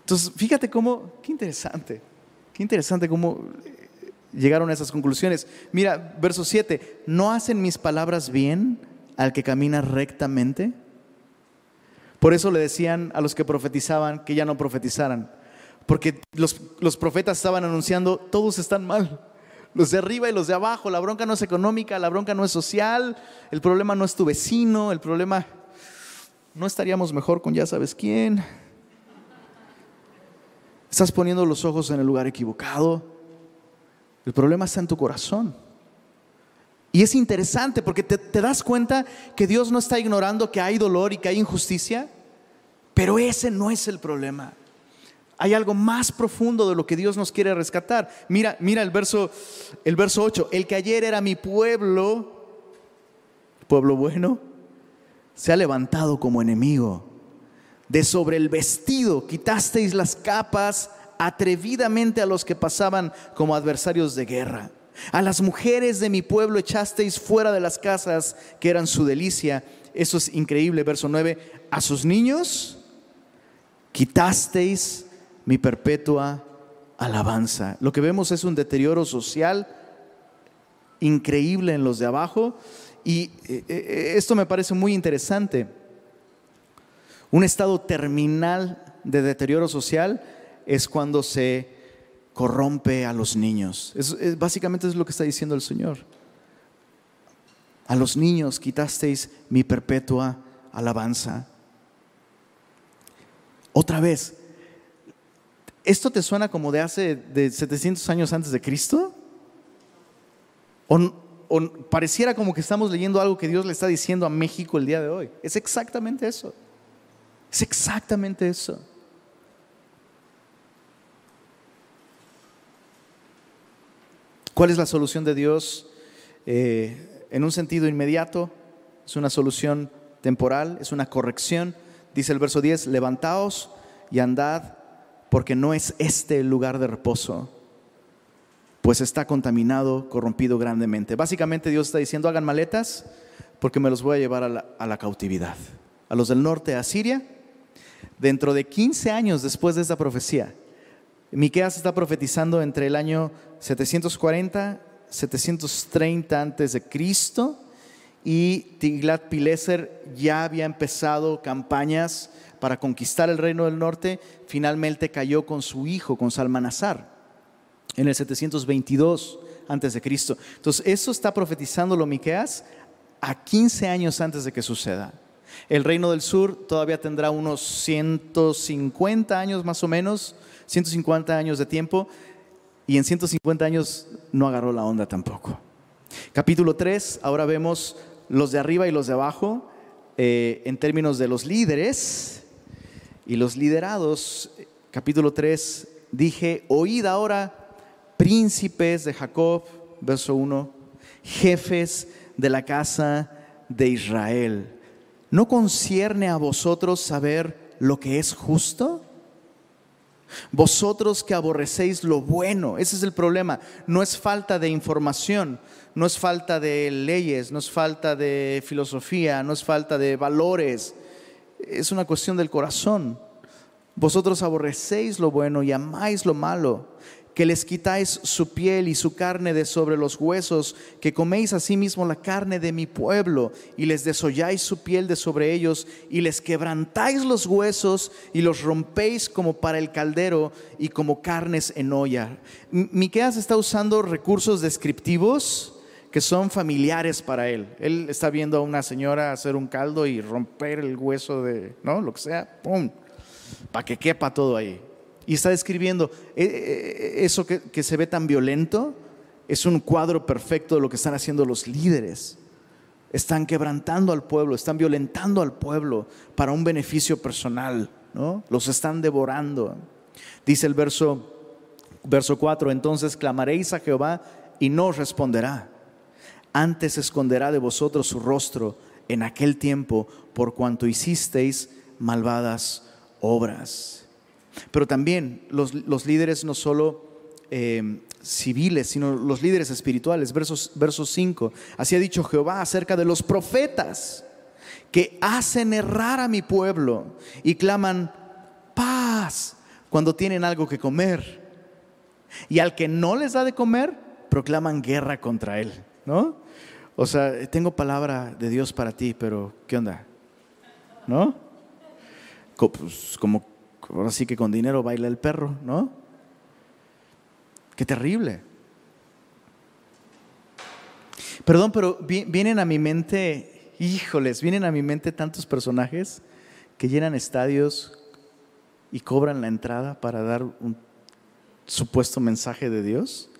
Entonces, fíjate cómo, qué interesante, qué interesante cómo llegaron a esas conclusiones. Mira, verso 7, ¿no hacen mis palabras bien al que camina rectamente? Por eso le decían a los que profetizaban que ya no profetizaran, porque los, los profetas estaban anunciando, todos están mal, los de arriba y los de abajo, la bronca no es económica, la bronca no es social, el problema no es tu vecino, el problema no estaríamos mejor con ya sabes quién. Estás poniendo los ojos en el lugar equivocado. El problema está en tu corazón. Y es interesante porque te, te, das cuenta que Dios no está ignorando que hay dolor y que hay injusticia, pero ese no es el problema. Hay algo más profundo de lo que Dios nos quiere rescatar. Mira, mira el verso el verso 8, el que ayer era mi pueblo, pueblo bueno, se ha levantado como enemigo. De sobre el vestido quitasteis las capas atrevidamente a los que pasaban como adversarios de guerra. A las mujeres de mi pueblo echasteis fuera de las casas que eran su delicia. Eso es increíble, verso 9. A sus niños quitasteis mi perpetua alabanza. Lo que vemos es un deterioro social increíble en los de abajo y eh, eh, esto me parece muy interesante. Un estado terminal de deterioro social es cuando se corrompe a los niños. básicamente es lo que está diciendo el Señor. A los niños quitasteis mi perpetua alabanza. Otra vez, ¿esto te suena como de hace de 700 años antes de Cristo? ¿O, pareciera como que estamos leyendo algo que Dios le está diciendo a México el día de hoy. Es exactamente eso. Es exactamente eso. ¿Cuál es la solución de Dios? Eh, en un sentido inmediato, es una solución temporal, es una corrección. Dice el verso 10, levantaos y andad, porque no es este el lugar de reposo pues está contaminado, corrompido grandemente. Básicamente Dios está diciendo, hagan maletas porque me los voy a llevar a la, cautividad. A los del norte, a Siria, dentro de 15 años después de esta profecía, Miqueas está profetizando entre el año 740, 730 antes de Cristo y Tiglat Pileser ya había empezado campañas para conquistar el reino del norte, finalmente cayó con su hijo, con Salmanasar en el 722 antes de Cristo. Entonces, eso está profetizando Miqueas a 15 años antes de que suceda. El reino del sur todavía tendrá unos 150 años más o menos, 150 años de tiempo, y en 150 años no agarró la onda tampoco. Capítulo 3, ahora vemos los de arriba y los de abajo eh, en términos de los líderes y los liderados. Capítulo 3, dije, oíd ahora príncipes de Jacob, verso 1, jefes de la casa de Israel. ¿No concierne a vosotros saber lo que es justo? Vosotros que aborrecéis lo bueno, ese es el problema. No es falta de información, no es falta de leyes, no es falta de filosofía, no es falta de valores. Es una cuestión del corazón. Vosotros aborrecéis lo bueno y amáis lo malo que les quitáis su piel y su carne de sobre los huesos, que coméis asimismo la carne de mi pueblo, y les desolláis su piel de sobre ellos, y les quebrantáis los huesos, y los rompéis como para el caldero, y como carnes en olla. Miqueas está usando recursos descriptivos que son familiares para él. Él está viendo a una señora hacer un caldo y romper el hueso de, ¿no? Lo que sea, ¡pum! Para que quepa todo ahí. Y está describiendo eh, eh, eso que, se ve tan violento, es un cuadro perfecto de lo que están haciendo los líderes. Están quebrantando al pueblo, están violentando al pueblo para un beneficio personal, ¿no? Los están devorando. Dice el verso, verso 4, entonces clamaréis a Jehová y no os responderá. Antes esconderá de vosotros su rostro en aquel tiempo por cuanto hicisteis malvadas obras. Pero también los, líderes no solo eh, civiles, sino los líderes espirituales. Versos, versos 5. Así ha dicho Jehová acerca de los profetas que hacen errar a mi pueblo y claman paz cuando tienen algo que comer. Y al que no les da de comer, proclaman guerra contra él. ¿no? O sea, tengo palabra de Dios para ti, pero ¿qué onda? ¿No? Pues, como ahora sí que con dinero baila el perro, ¿no? Qué terrible. Perdón, pero vienen a mi mente, híjoles, vienen a mi mente tantos personajes que llenan estadios y cobran la entrada para dar un supuesto mensaje de Dios.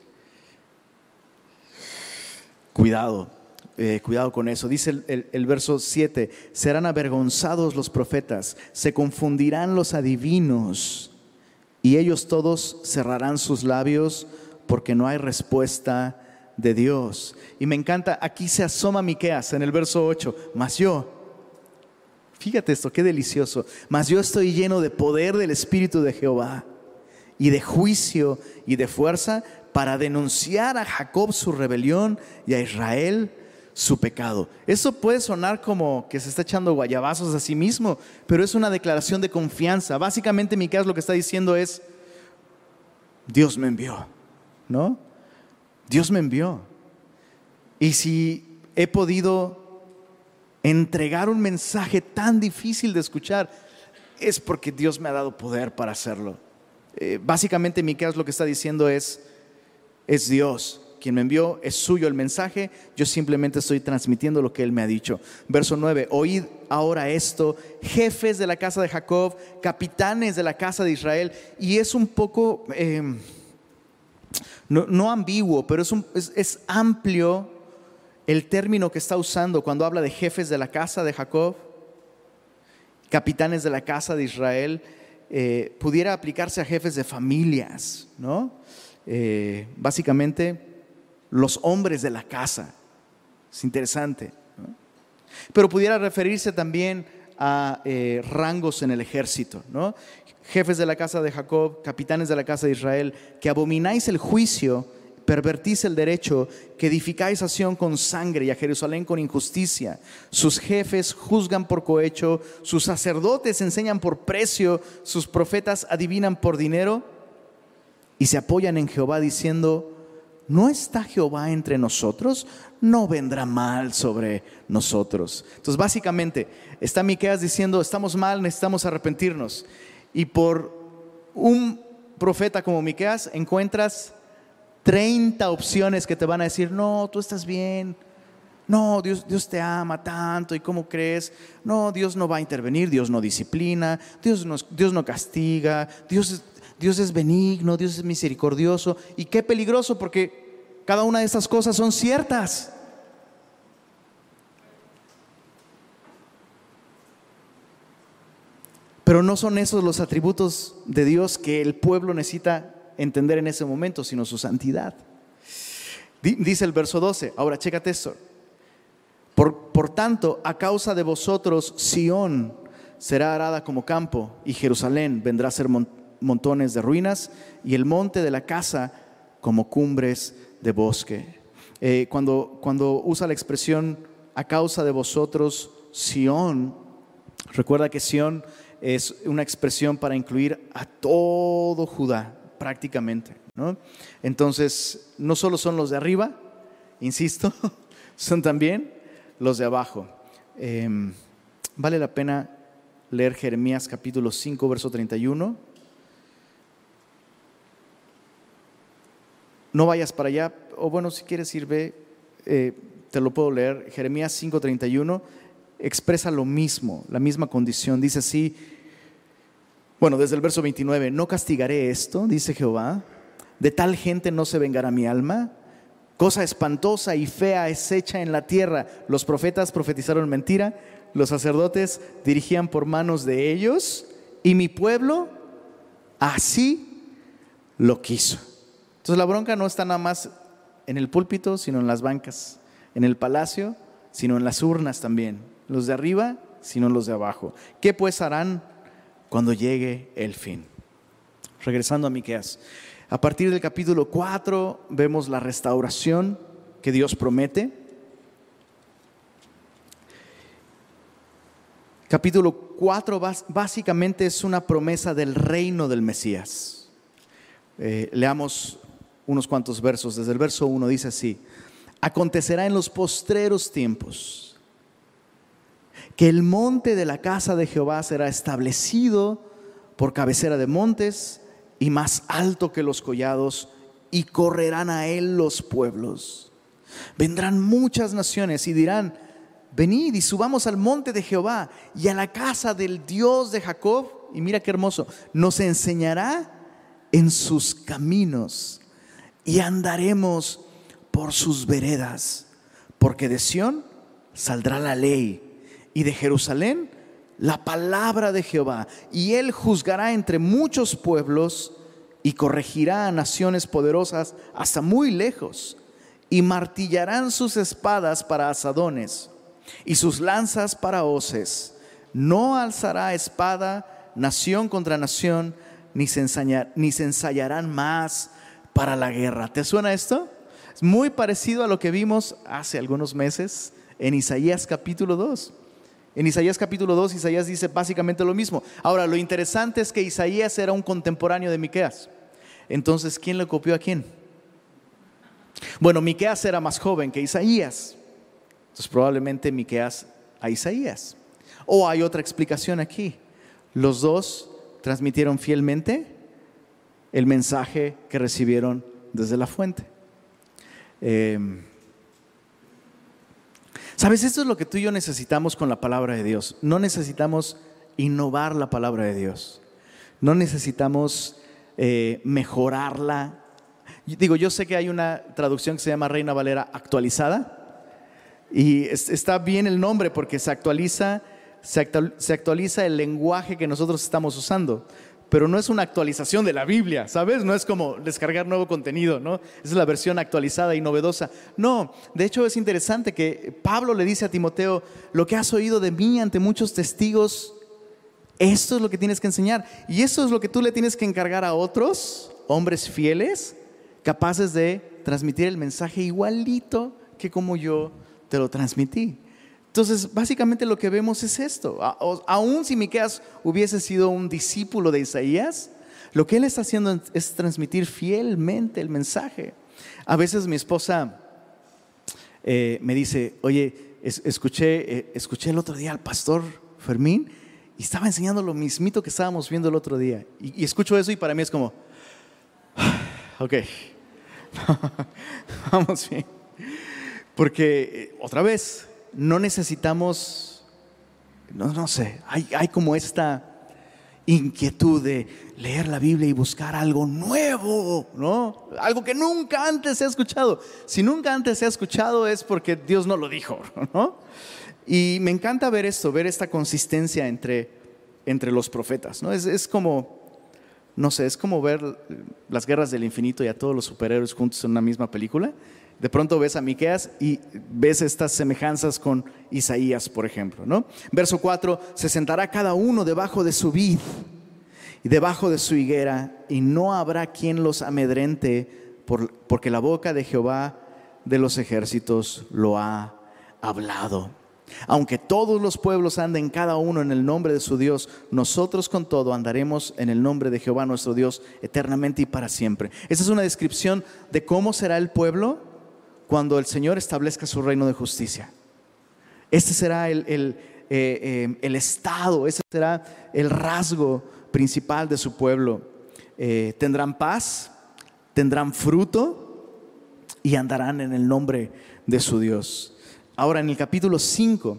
Cuidado, eh, cuidado con eso. Dice el, el verso 7, serán avergonzados los profetas, se confundirán los adivinos y ellos todos cerrarán sus labios porque no hay respuesta de Dios. Y me encanta, aquí se asoma Miqueas en el verso 8, mas yo, fíjate esto, qué delicioso, mas yo estoy lleno de poder del Espíritu de Jehová y de juicio y de fuerza para denunciar a Jacob su rebelión y a Israel su pecado. Eso puede sonar como que se está echando guayabazos a sí mismo, pero es una declaración de confianza. Básicamente Miqueas lo que está diciendo es, Dios me envió, ¿no? Dios me envió. Y si he podido entregar un mensaje tan difícil de escuchar, es porque Dios me ha dado poder para hacerlo. Eh, básicamente Miqueas lo que está diciendo es, es Dios quien me envió, es suyo el mensaje, yo simplemente estoy transmitiendo lo que él me ha dicho. Verso 9, oíd ahora esto, jefes de la casa de Jacob, capitanes de la casa de Israel, y es un poco... Eh, no, ambiguo, pero es, amplio el término que está usando cuando habla de jefes de la casa de Jacob, capitanes de la casa de Israel, eh, pudiera aplicarse a jefes de familias, ¿no? Eh, básicamente, los hombres de la casa. Es interesante. Pero pudiera referirse también a eh, rangos en el ejército, ¿no? jefes de la casa de Jacob, capitanes de la casa de Israel, que abomináis el juicio, pervertís el derecho, que edificáis a con sangre y a Jerusalén con injusticia. Sus jefes juzgan por cohecho, sus sacerdotes enseñan por precio, sus profetas adivinan por dinero y se apoyan en Jehová diciendo, ¿no está Jehová entre nosotros? No vendrá mal sobre nosotros. Entonces, básicamente, está Miqueas diciendo, estamos mal, necesitamos arrepentirnos. Y por un profeta como Miqueas encuentras 30 opciones que te van a decir, no, tú estás bien, no, Dios, Dios te ama tanto y cómo crees, no, Dios no va a intervenir, Dios no disciplina, Dios no, Dios no castiga, Dios, Dios es benigno, Dios es misericordioso y qué peligroso porque cada una de esas cosas son ciertas. Pero no son esos los atributos de Dios que el pueblo necesita entender en ese momento, sino su santidad. Dice el verso 12, ahora chécate esto. Por, por tanto, a causa de vosotros, Sión será arada como campo y Jerusalén vendrá a ser montones de ruinas y el monte de la casa como cumbres de bosque. Eh, cuando, cuando usa la expresión a causa de vosotros, Sión, recuerda que Sión es una expresión para incluir a todo Judá, prácticamente. ¿no? Entonces, no solo son los de arriba, insisto, son también los de abajo. Em, vale la pena leer Jeremías capítulo 5, verso 31. No vayas para allá, o bueno, si quieres ir, ve, eh, te lo puedo leer. Jeremías 5, 31 expresa lo mismo, la misma condición. Dice así, bueno, desde el verso 29, no castigaré esto, dice Jehová, de tal gente no se vengará mi alma. Cosa espantosa y fea es hecha en la tierra. Los profetas profetizaron mentira, los sacerdotes dirigían por manos de ellos y mi pueblo así lo quiso. Entonces la bronca no está nada más en el púlpito, sino en las bancas, en el palacio, sino en las urnas también los de arriba, sino los de abajo. ¿Qué pues harán cuando llegue el fin? Regresando a Miqueas. A partir del capítulo 4 vemos la restauración que Dios promete. Capítulo 4 básicamente es una promesa del reino del Mesías. Eh, leamos unos cuantos versos. Desde el verso 1 dice así, Acontecerá en los postreros tiempos que el monte de la casa de Jehová será establecido por cabecera de montes y más alto que los collados, y correrán a él los pueblos. Vendrán muchas naciones y dirán, venid y subamos al monte de Jehová y a la casa del Dios de Jacob. Y mira qué hermoso, nos enseñará en sus caminos y andaremos por sus veredas, porque de Sión saldrá la ley y de Jerusalén la palabra de Jehová, y él juzgará entre muchos pueblos y corregirá a naciones poderosas hasta muy lejos, y martillarán sus espadas para asadones y sus lanzas para hoces. No alzará espada nación contra nación, ni se, ni se ensayarán más para la guerra. ¿Te suena esto? Es muy parecido a lo que vimos hace algunos meses en Isaías capítulo 2. En Isaías capítulo 2, Isaías dice básicamente lo mismo. Ahora, lo interesante es que Isaías era un contemporáneo de Miqueas. Entonces, ¿quién le copió a quién? Bueno, Miqueas era más joven que Isaías. Entonces, probablemente Miqueas a Isaías. O hay otra explicación aquí. Los dos transmitieron fielmente el mensaje que recibieron desde la fuente. Eh, Sabes, esto es lo que tú y yo necesitamos con la palabra de Dios. No necesitamos innovar la palabra de Dios. No necesitamos eh, mejorarla. Digo, yo sé que hay una traducción que se llama Reina Valera actualizada. Y está bien el nombre porque se actualiza, se actualiza el lenguaje que nosotros estamos usando pero no es una actualización de la Biblia, ¿sabes? No es como descargar nuevo contenido, ¿no? Es la versión actualizada y novedosa. No, de hecho es interesante que Pablo le dice a Timoteo, lo que has oído de mí ante muchos testigos, esto es lo que tienes que enseñar. Y eso es lo que tú le tienes que encargar a otros, hombres fieles, capaces de transmitir el mensaje igualito que como yo te lo transmití. Entonces, básicamente lo que vemos es esto. Aún si Miqueas hubiese sido un discípulo de Isaías, lo que él está haciendo es transmitir fielmente el mensaje. A veces mi esposa eh, me dice, oye, escuché, eh, escuché el otro día al pastor Fermín y estaba enseñando lo mismito que estábamos viendo el otro día. Y, y escucho eso y para mí es como, ok, vamos bien. Porque eh, otra vez, no necesitamos, no, no sé, hay, hay como esta inquietud de leer la Biblia y buscar algo nuevo, ¿no? Algo que nunca antes se ha escuchado. Si nunca antes se ha escuchado es porque Dios no lo dijo, ¿no? Y me encanta ver esto, ver esta consistencia entre, entre los profetas, ¿no? Es, es como, no sé, es como ver las guerras del infinito y a todos los superhéroes juntos en una misma película de pronto ves a Miqueas y ves estas semejanzas con Isaías, por ejemplo, ¿no? Verso 4, se sentará cada uno debajo de su vid y debajo de su higuera y no habrá quien los amedrente porque la boca de Jehová de los ejércitos lo ha hablado. Aunque todos los pueblos anden cada uno en el nombre de su Dios, nosotros con todo andaremos en el nombre de Jehová nuestro Dios eternamente y para siempre. Esa es una descripción de cómo será el pueblo cuando el Señor establezca su reino de justicia. Este será el, el, eh, eh, estado, ese será el rasgo principal de su pueblo. Eh, tendrán paz, tendrán fruto y andarán en el nombre de su Dios. Ahora, en el capítulo 5,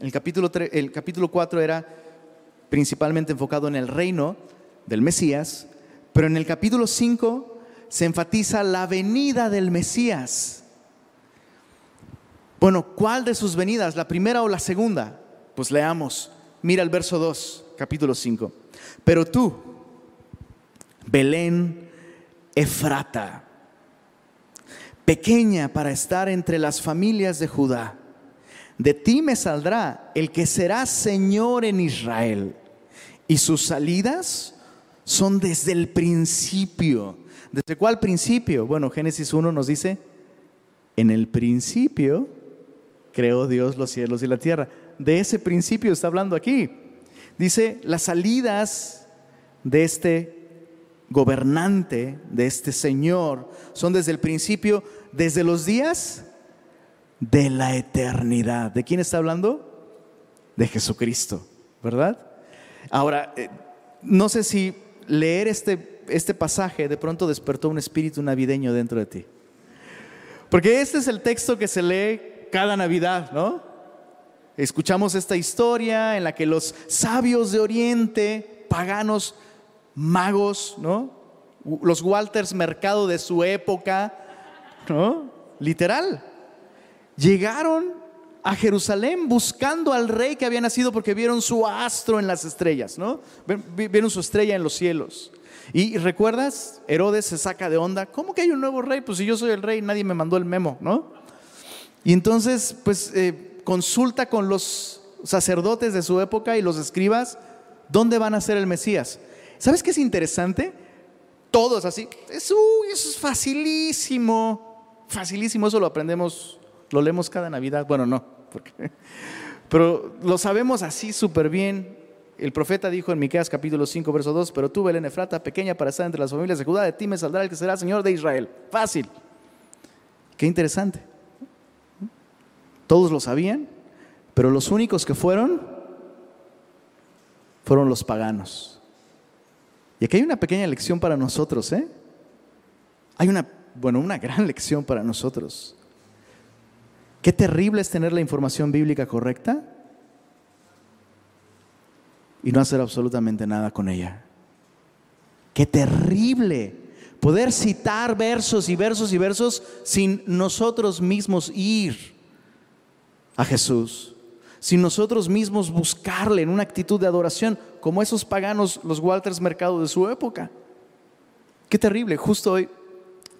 el capítulo, el capítulo 4 era principalmente enfocado en el reino del Mesías, pero en el capítulo 5 se enfatiza la venida del Mesías. Bueno, ¿cuál de sus venidas? ¿La primera o la segunda? Pues leamos. Mira el verso 2, capítulo 5. Pero tú, Belén Efrata, pequeña para estar entre las familias de Judá, de ti me saldrá el que será Señor en Israel. Y sus salidas son desde el principio. ¿Desde cuál principio? Bueno, Génesis 1 nos dice, en el principio creó Dios los cielos y la tierra. De ese principio está hablando aquí. Dice, las salidas de este gobernante, de este Señor, son desde el principio, desde los días de la eternidad. ¿De quién está hablando? De Jesucristo, ¿verdad? Ahora, eh, no sé si leer este, este pasaje de pronto despertó un espíritu navideño dentro de ti. Porque este es el texto que se lee cada Navidad, ¿no? Escuchamos esta historia en la que los sabios de Oriente, paganos, magos, ¿no? Los Walters Mercado de su época, ¿no? Literal. Llegaron a Jerusalén buscando al rey que había nacido porque vieron su astro en las estrellas, ¿no? Vieron su estrella en los cielos. Y recuerdas, Herodes se saca de onda, ¿cómo que hay un nuevo rey? Pues si yo soy el rey, nadie me mandó el memo, ¿no? Y entonces, pues eh, consulta con los sacerdotes de su época y los escribas, ¿dónde van a ser el Mesías? ¿Sabes qué es interesante? Todos así, eso es facilísimo, facilísimo, eso lo aprendemos, lo leemos cada Navidad, bueno, no, porque, pero lo sabemos así súper bien. El profeta dijo en Miqueas capítulo 5, verso 2, pero tú, Belén Efrata, pequeña para estar entre las familias de Judá, de ti me saldrá el que será Señor de Israel. Fácil. Qué interesante. Todos lo sabían, pero los únicos que fueron fueron los paganos. Y aquí hay una pequeña lección para nosotros, ¿eh? Hay una, bueno, una gran lección para nosotros. Qué terrible es tener la información bíblica correcta y no hacer absolutamente nada con ella. Qué terrible poder citar versos y versos y versos sin nosotros mismos ir a Jesús, sin nosotros mismos buscarle en una actitud de adoración, como esos paganos, los Walters Mercado de su época. Qué terrible, justo hoy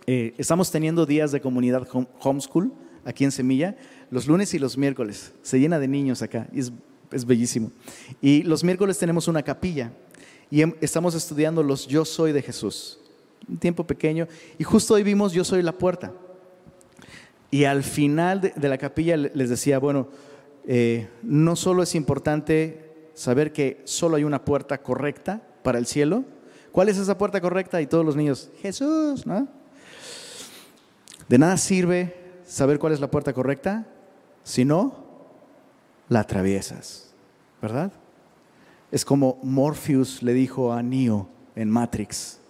eh, estamos teniendo días de comunidad homeschool aquí en Semilla, los lunes y los miércoles. Se llena de niños acá, es bellísimo. Y los miércoles tenemos una capilla y em, estamos estudiando los Yo Soy de Jesús. Un tiempo pequeño. Y justo hoy vimos Yo Soy la puerta. Y al final de, la capilla les decía, bueno, eh, no solo es importante saber que solo hay una puerta correcta para el cielo. ¿Cuál es esa puerta correcta? Y todos los niños, Jesús, ¿no? De nada sirve saber cuál es la puerta correcta si no la atraviesas, ¿verdad? Es como Morpheus le dijo a Neo en Matrix.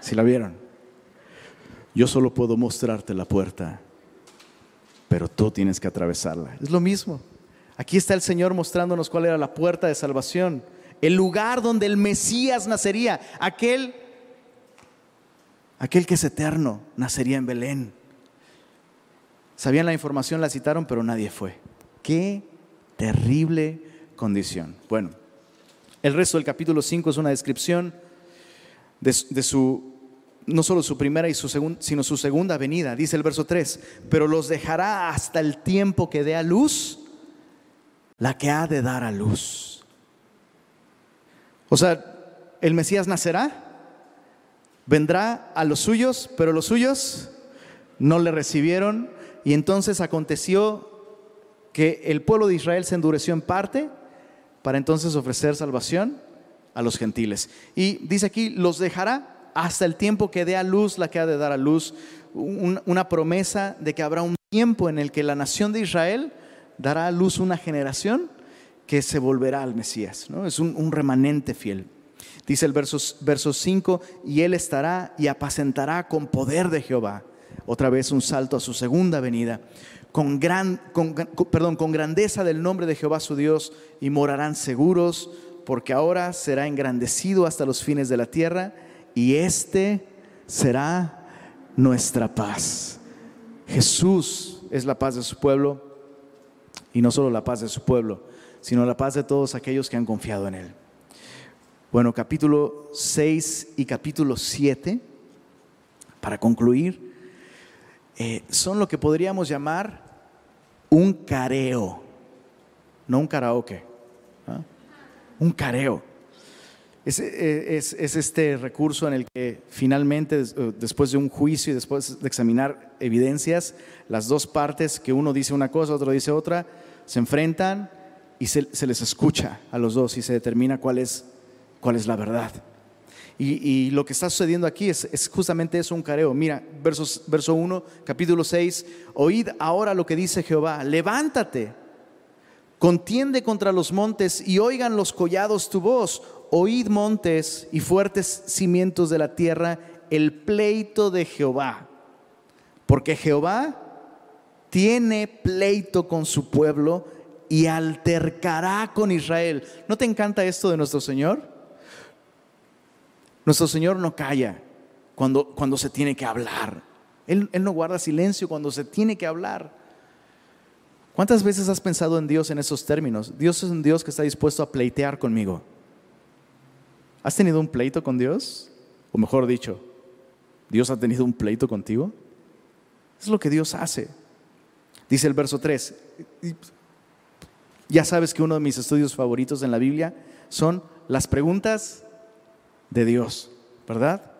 Si la vieron? Yo solo puedo mostrarte la puerta, pero tú tienes que atravesarla. Es lo mismo. Aquí está el Señor mostrándonos cuál era la puerta de salvación, el lugar donde el Mesías nacería, aquel aquel que es eterno, nacería en Belén. Sabían la información, la citaron, pero nadie fue. Qué terrible condición. Bueno, el resto del capítulo 5 es una descripción de, de su no solo su primera y su segunda, sino su segunda venida. Dice el verso 3, pero los dejará hasta el tiempo que dé a luz la que ha de dar a luz. O sea, el Mesías nacerá, vendrá a los suyos, pero los suyos no le recibieron y entonces aconteció que el pueblo de Israel se endureció en parte para entonces ofrecer salvación a los gentiles. Y dice aquí, los dejará hasta el tiempo que dé a luz la que ha de dar a luz, una promesa de que habrá un tiempo en el que la nación de Israel dará a luz una generación que se volverá al Mesías. ¿no? Es un, remanente fiel. Dice el verso, verso 5, y él estará y apacentará con poder de Jehová. Otra vez un salto a su segunda venida. Con, gran, perdón, con grandeza del nombre de Jehová su Dios y morarán seguros, porque ahora será engrandecido hasta los fines de la tierra y este será nuestra paz. Jesús es la paz de su pueblo y no solo la paz de su pueblo, sino la paz de todos aquellos que han confiado en Él. Bueno, capítulo 6 y capítulo 7, para concluir, eh, son lo que podríamos llamar un careo, no un karaoke, ¿ah? un careo. Eh, es, este recurso en el que finalmente, eh, después de un juicio y después de examinar evidencias, las dos partes, que uno dice una cosa, otro dice otra, se enfrentan y se, les escucha a los dos y se determina cuál es, cuál es la verdad. Y, lo que está sucediendo aquí es, justamente eso, un careo. Mira, versos, verso 1, capítulo 6, oíd ahora lo que dice Jehová, levántate, contiende contra los montes y oigan los collados tu voz, oíd montes y fuertes cimientos de la tierra, el pleito de Jehová. Porque Jehová tiene pleito con su pueblo y altercará con Israel. ¿No te encanta esto de nuestro Señor? Nuestro Señor no calla cuando, cuando se tiene que hablar. Él, él no guarda silencio cuando se tiene que hablar. ¿Cuántas veces has pensado en Dios en esos términos? Dios es un Dios que está dispuesto a pleitear conmigo. ¿Has tenido un pleito con Dios? O mejor dicho, ¿Dios ha tenido un pleito contigo? Es lo que Dios hace. Dice el verso 3. Ya sabes que uno de mis estudios favoritos en la Biblia son las preguntas de Dios, ¿verdad?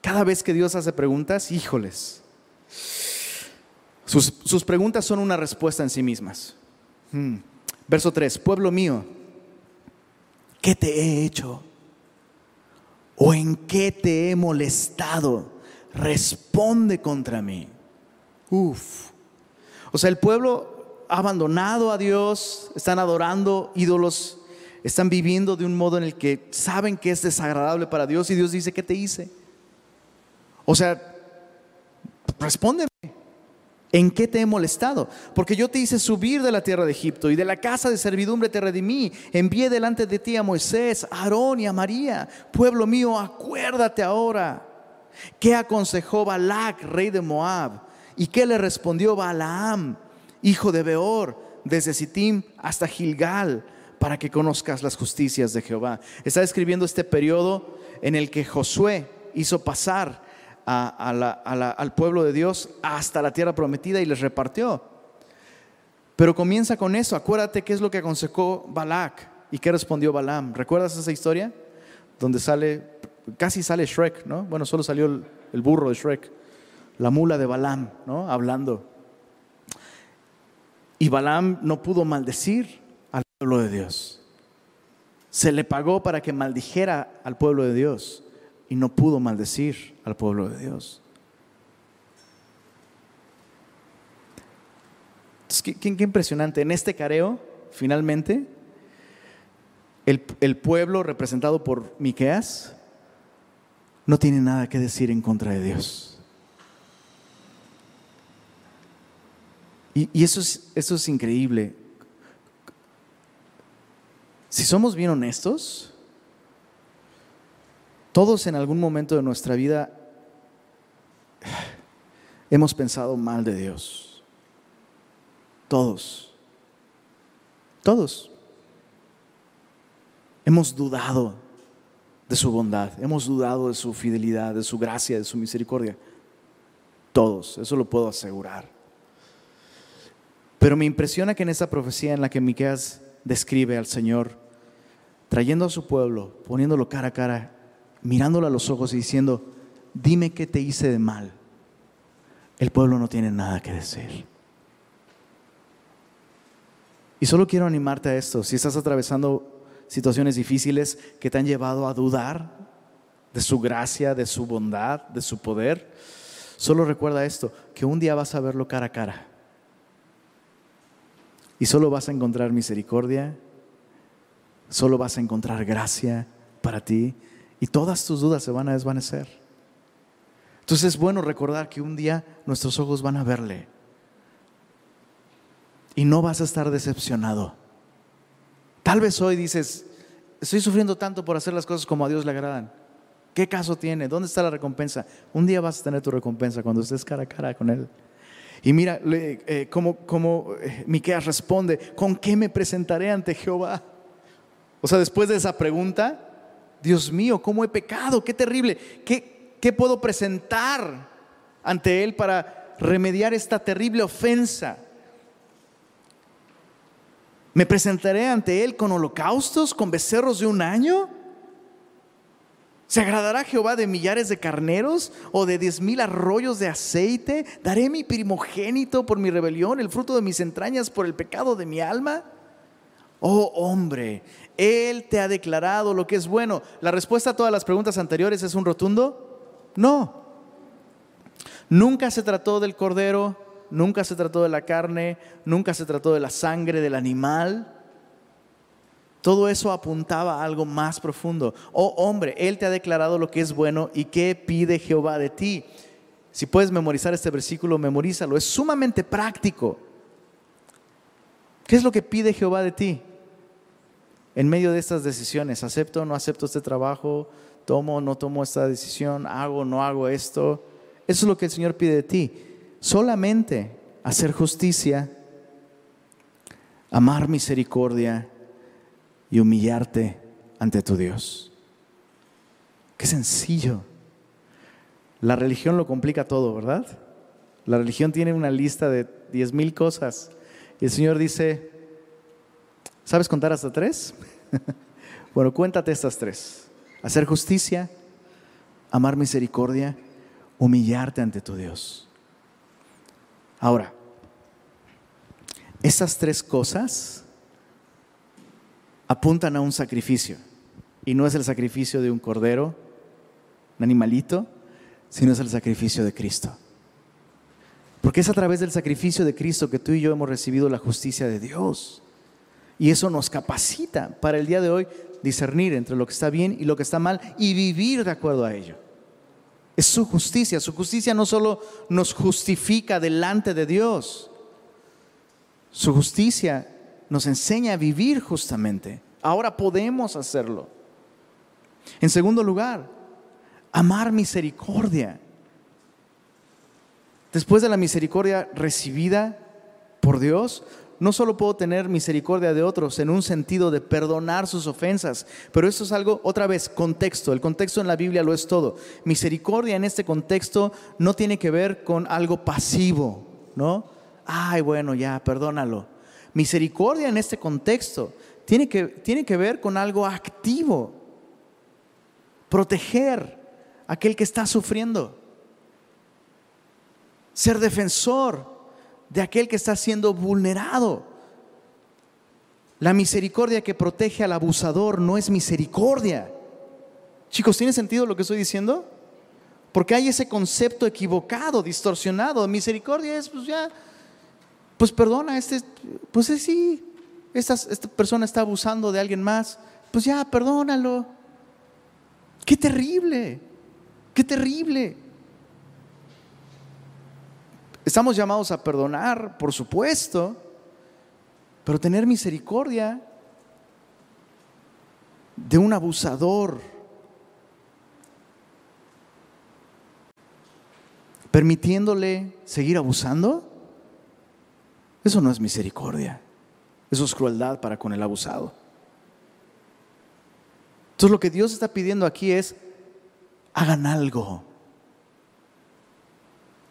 Cada vez que Dios hace preguntas, híjoles, sus, preguntas son una respuesta en sí mismas. Hmm. Verso 3, pueblo mío, ¿qué te he hecho? ¿O en qué te he molestado? Responde contra mí. Uf. O sea, el pueblo ha abandonado a Dios, están adorando ídolos están viviendo de un modo en el que saben que es desagradable para Dios y Dios dice, ¿qué te hice? O sea, respóndeme. ¿En qué te he molestado? Porque yo te hice subir de la tierra de Egipto y de la casa de servidumbre te redimí. Envié delante de ti a Moisés, a Aarón y a María. Pueblo mío, acuérdate ahora. ¿Qué aconsejó Balac, rey de Moab? ¿Y qué le respondió Balaam, hijo de Beor, desde Sittim hasta Gilgal? para que conozcas las justicias de Jehová. Está escribiendo este periodo en el que Josué hizo pasar al pueblo de Dios hasta la tierra prometida y les repartió. Pero comienza con eso. Acuérdate qué es lo que aconsejó Balak y qué respondió Balaam. ¿Recuerdas esa historia? Donde sale, casi sale Shrek, ¿no? Bueno, solo salió el, el burro de Shrek, la mula de Balaam, ¿no? Hablando. Y Balaam no pudo maldecir al pueblo de Dios. Se le pagó para que maldijera al pueblo de Dios y no pudo maldecir al pueblo de Dios. qué, impresionante. En este careo, finalmente, el, el, pueblo representado por Miqueas no tiene nada que decir en contra de Dios. Y, y eso, es, eso es increíble. Si somos bien honestos, todos en algún momento de nuestra vida hemos pensado mal de Dios. Todos. Todos. Hemos dudado de su bondad, hemos dudado de su fidelidad, de su gracia, de su misericordia. Todos, eso lo puedo asegurar. Pero me impresiona que en esa profecía en la que Miqueas describe al Señor trayendo a su pueblo, poniéndolo cara a cara, mirándolo a los ojos y diciendo, dime qué te hice de mal. El pueblo no tiene nada que decir. Y solo quiero animarte a esto, si estás atravesando situaciones difíciles que te han llevado a dudar de su gracia, de su bondad, de su poder, solo recuerda esto, que un día vas a verlo cara a cara y solo vas a encontrar misericordia, solo vas a encontrar gracia para ti y todas tus dudas se van a desvanecer. Entonces es bueno recordar que un día nuestros ojos van a verle y no vas a estar decepcionado. Tal vez hoy dices, estoy sufriendo tanto por hacer las cosas como a Dios le agradan. ¿Qué caso tiene? ¿Dónde está la recompensa? Un día vas a tener tu recompensa cuando estés cara a cara con Él. Y mira eh, cómo, eh, Miqueas responde, ¿con qué me presentaré ante Jehová? O sea, después de esa pregunta, Dios mío, ¿cómo he pecado? Qué terrible. ¿Qué, qué puedo presentar ante Él para remediar esta terrible ofensa? ¿Me presentaré ante Él con holocaustos, con becerros de un año? ¿Se agradará Jehová de millares de carneros o de diez mil arroyos de aceite? ¿Daré mi primogénito por mi rebelión, el fruto de mis entrañas por el pecado de mi alma? Oh hombre, Él te ha declarado lo que es bueno. La respuesta a todas las preguntas anteriores es un rotundo no. Nunca se trató del cordero, nunca se trató de la carne, nunca se trató de la sangre del animal. Todo eso apuntaba a algo más profundo. Oh hombre, Él te ha declarado lo que es bueno y qué pide Jehová de ti. Si puedes memorizar este versículo, memorízalo. Es sumamente práctico. ¿Qué es lo que pide Jehová de ti? En medio de estas decisiones, ¿acepto o no acepto este trabajo? ¿Tomo o no tomo esta decisión? ¿Hago o no hago esto? Eso es lo que el Señor pide de ti. Solamente hacer justicia, amar misericordia y humillarte ante tu Dios. Qué sencillo. La religión lo complica todo, ¿verdad? La religión tiene una lista de diez mil cosas. Y el Señor dice, ¿sabes contar hasta tres? bueno, cuéntate estas tres. Hacer justicia, amar misericordia, humillarte ante tu Dios. Ahora, estas tres cosas apuntan a un sacrificio. Y no es el sacrificio de un cordero, un animalito, sino es el sacrificio de Cristo. Porque es a través del sacrificio de Cristo que tú y yo hemos recibido la justicia de Dios. Y eso nos capacita para el día de hoy discernir entre lo que está bien y lo que está mal y vivir de acuerdo a ello. Es su justicia. Su justicia no solo nos justifica delante de Dios, su justicia nos enseña a vivir justamente. Ahora podemos hacerlo. En segundo lugar, amar misericordia. Después de la misericordia recibida por Dios, no solo puedo tener misericordia de otros en un sentido de perdonar sus ofensas, pero eso es algo, otra vez, contexto. El contexto en la Biblia lo es todo. Misericordia en este contexto no tiene que ver con algo pasivo, ¿no? Ay, bueno, ya, perdónalo. Misericordia en este contexto tiene que, tiene que ver con algo activo. Proteger a aquel que está sufriendo. Ser defensor de aquel que está siendo vulnerado. La misericordia que protege al abusador no es misericordia. Chicos, ¿tiene sentido lo que estoy diciendo? Porque hay ese concepto equivocado, distorsionado. Misericordia es, pues ya, pues perdona, este, pues sí, esta, esta persona está abusando de alguien más, pues ya, perdónalo. Qué terrible, qué terrible. Estamos llamados a perdonar, por supuesto, pero tener misericordia de un abusador, permitiéndole seguir abusando, eso no es misericordia, eso es crueldad para con el abusado. Entonces lo que Dios está pidiendo aquí es, hagan algo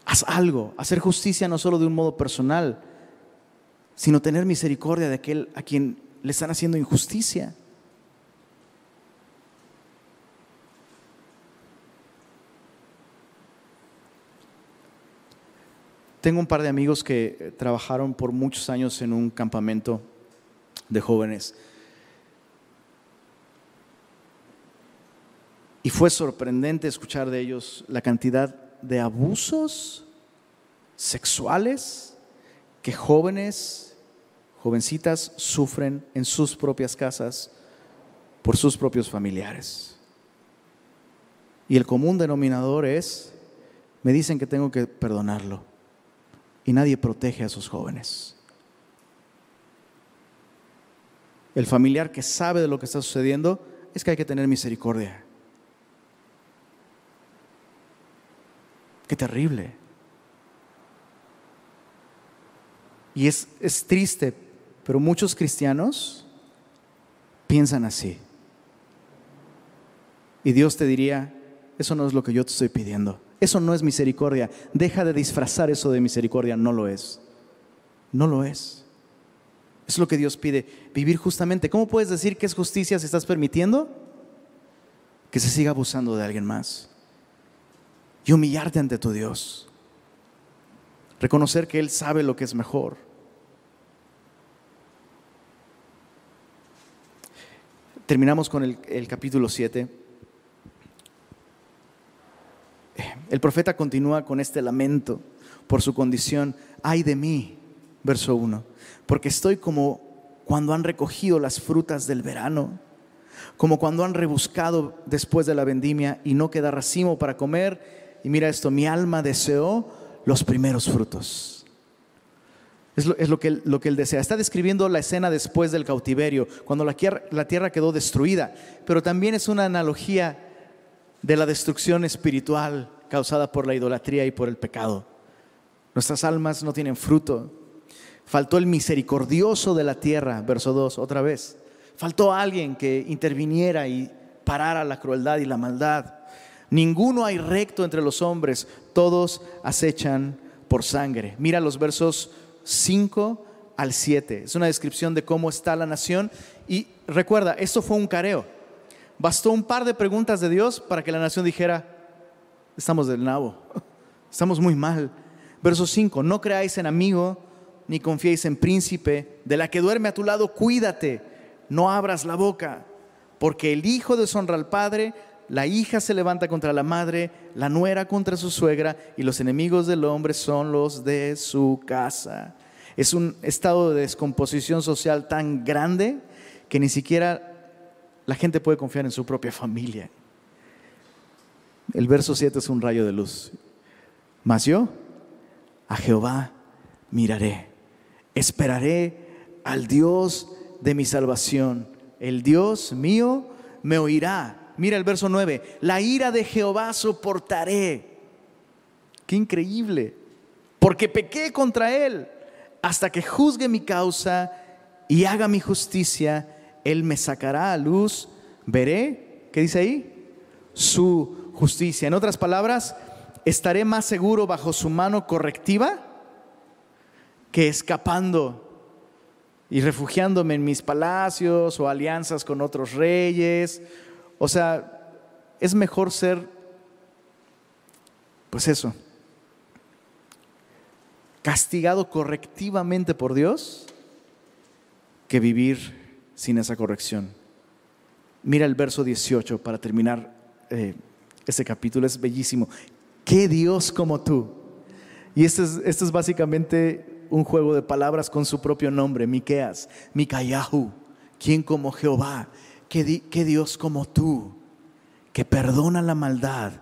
haz algo, hacer justicia no solo de un modo personal, sino tener misericordia de aquel a quien le están haciendo injusticia. Tengo un par de amigos que eh, trabajaron por muchos años en un campamento de jóvenes. Y fue sorprendente escuchar de ellos la cantidad de abusos sexuales que jóvenes, jovencitas sufren en sus propias casas por sus propios familiares. Y el común denominador es, me dicen que tengo que perdonarlo. Y nadie protege a esos jóvenes. El familiar que sabe de lo que está sucediendo es que hay que tener misericordia. Qué terrible. Y es, es triste, pero muchos cristianos piensan así. Y Dios te diría, eso no es lo que yo te estoy pidiendo. Eso no es misericordia. Deja de disfrazar eso de misericordia. No lo es. No lo es. Es lo que Dios pide. Vivir justamente. ¿Cómo puedes decir que es justicia si estás permitiendo que se siga abusando de alguien más? Y humillarte ante tu Dios. Reconocer que Él sabe lo que es mejor. terminamos con el, capítulo 7. El profeta continúa con este lamento por su condición. Ay de mí, verso 1, porque estoy como cuando han recogido las frutas del verano, como cuando han rebuscado después de la vendimia y no queda racimo para comer. Y mira esto, mi alma deseó los primeros frutos. Es lo, que, él desea. Está describiendo la escena después del cautiverio, cuando la la tierra quedó destruida, pero también es una analogía de la destrucción espiritual causada por la idolatría y por el pecado. Nuestras almas no tienen fruto. Faltó el misericordioso de la tierra, verso 2, otra vez. Faltó alguien que interviniera y parara la crueldad y la maldad. Ninguno hay recto entre los hombres, todos acechan por sangre. Mira los versos 5 al 7. Es una descripción de cómo está la nación. Y recuerda, esto fue un careo. Bastó un par de preguntas de Dios para que la nación dijera, estamos del nabo, estamos muy mal. Verso 5, no creáis en amigo, ni confiéis en príncipe, de la que duerme a tu lado, cuídate, no abras la boca, porque el hijo deshonra al padre, la hija se levanta contra la madre, la nuera contra su suegra, y los enemigos del hombre son los de su casa. Es un estado de descomposición social tan grande que ni siquiera la gente puede confiar en su propia familia. El verso 7 es un rayo de luz. Mas yo a Jehová miraré, esperaré al Dios de mi salvación. El Dios mío me oirá. Mira el verso 9, la ira de Jehová soportaré. Qué increíble, porque pequé contra él hasta que juzgue mi causa y haga mi justicia, él me sacará a luz. Veré, ¿qué dice ahí? Su justicia. En otras palabras, estaré más seguro bajo su mano correctiva que escapando y refugiándome en mis palacios o alianzas con otros reyes. O sea, es mejor ser, pues eso, castigado correctivamente por Dios que vivir sin esa corrección. Mira el verso 18 para terminar eh, este capítulo es bellísimo. ¿Qué Dios como tú? Y esto es, esto es básicamente un juego de palabras con su propio nombre, Miqueas, Mikayahu, ¿quién como Jehová? ¿Qué, ¿Qué Dios como tú? Que perdona la maldad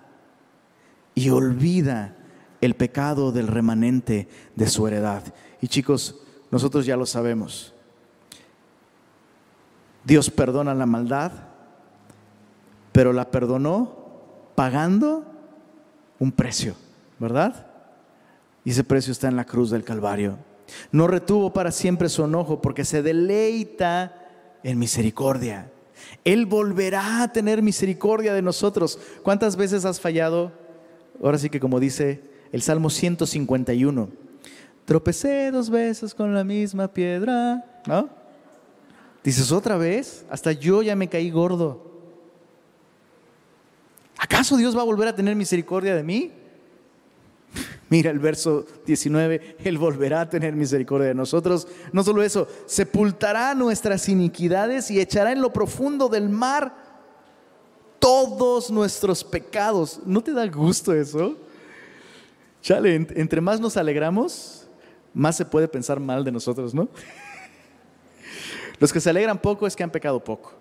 y olvida el pecado del remanente de su heredad. Y chicos, nosotros ya lo sabemos. Dios perdona la maldad, pero la perdonó pagando un precio, ¿verdad? Y ese precio está en la cruz del Calvario. No retuvo para siempre su enojo porque se deleita en misericordia. Él volverá a tener misericordia de nosotros. ¿Cuántas veces has fallado? Ahora sí que como dice el Salmo 151, tropecé dos veces con la misma piedra, ¿no? Dices otra vez, hasta yo ya me caí gordo. ¿Acaso Dios va a volver a tener misericordia de mí? Mira el verso 19, Él volverá a tener misericordia de nosotros. No solo eso, sepultará nuestras iniquidades y echará en lo profundo del mar todos nuestros pecados. ¿No te da gusto eso? Chale, entre más nos alegramos, más se puede pensar mal de nosotros, ¿no? Los que se alegran poco es que han pecado poco.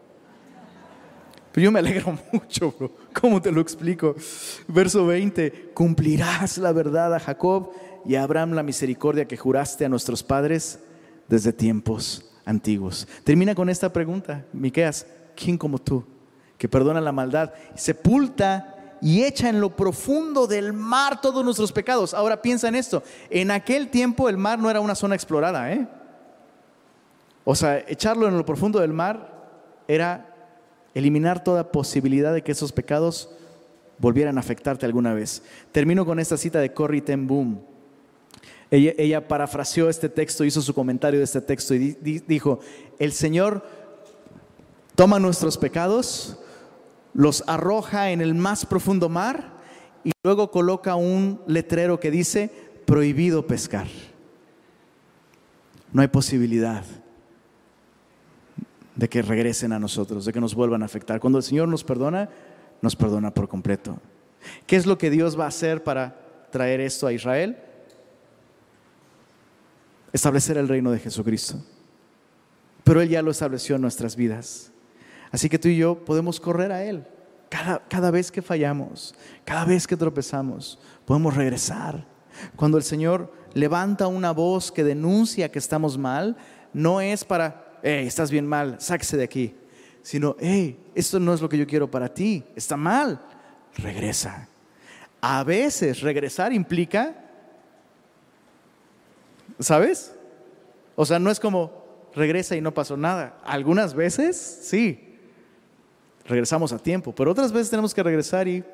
Pero yo me alegro mucho, bro. ¿Cómo te lo explico? Verso 20, cumplirás la verdad a Jacob y a Abraham la misericordia que juraste a nuestros padres desde tiempos antiguos. Termina con esta pregunta, Miqueas, ¿quién como tú que perdona la maldad, sepulta y echa en lo profundo del mar todos nuestros pecados? Ahora piensa en esto, en aquel tiempo el mar no era una zona explorada, ¿eh? O sea, echarlo en lo profundo del mar era eliminar toda posibilidad de que esos pecados volvieran a afectarte alguna vez. Termino con esta cita de Corrie ten Boom. Ella, parafraseó este texto, hizo su comentario de este texto y dijo, el Señor toma nuestros pecados, los arroja en el más profundo mar y luego coloca un letrero que dice, prohibido pescar. No hay posibilidad de que regresen a nosotros, de que nos vuelvan a afectar. Cuando el Señor nos perdona, nos perdona por completo. ¿Qué es lo que Dios va a hacer para traer esto a Israel? Establecer el reino de Jesucristo. Pero Él ya lo estableció en nuestras vidas. Así que tú y yo podemos correr a Él. Cada, cada vez que fallamos, cada vez que tropezamos, podemos regresar. Cuando el Señor levanta una voz que denuncia que estamos mal, no es para, hey, estás bien mal, sáquese de aquí, sino, hey, esto no es lo que yo quiero para ti, está mal, regresa. A veces regresar implica, ¿sabes? O sea, no es como regresa y no pasó nada. Algunas veces sí, regresamos a tiempo, pero otras veces tenemos que regresar y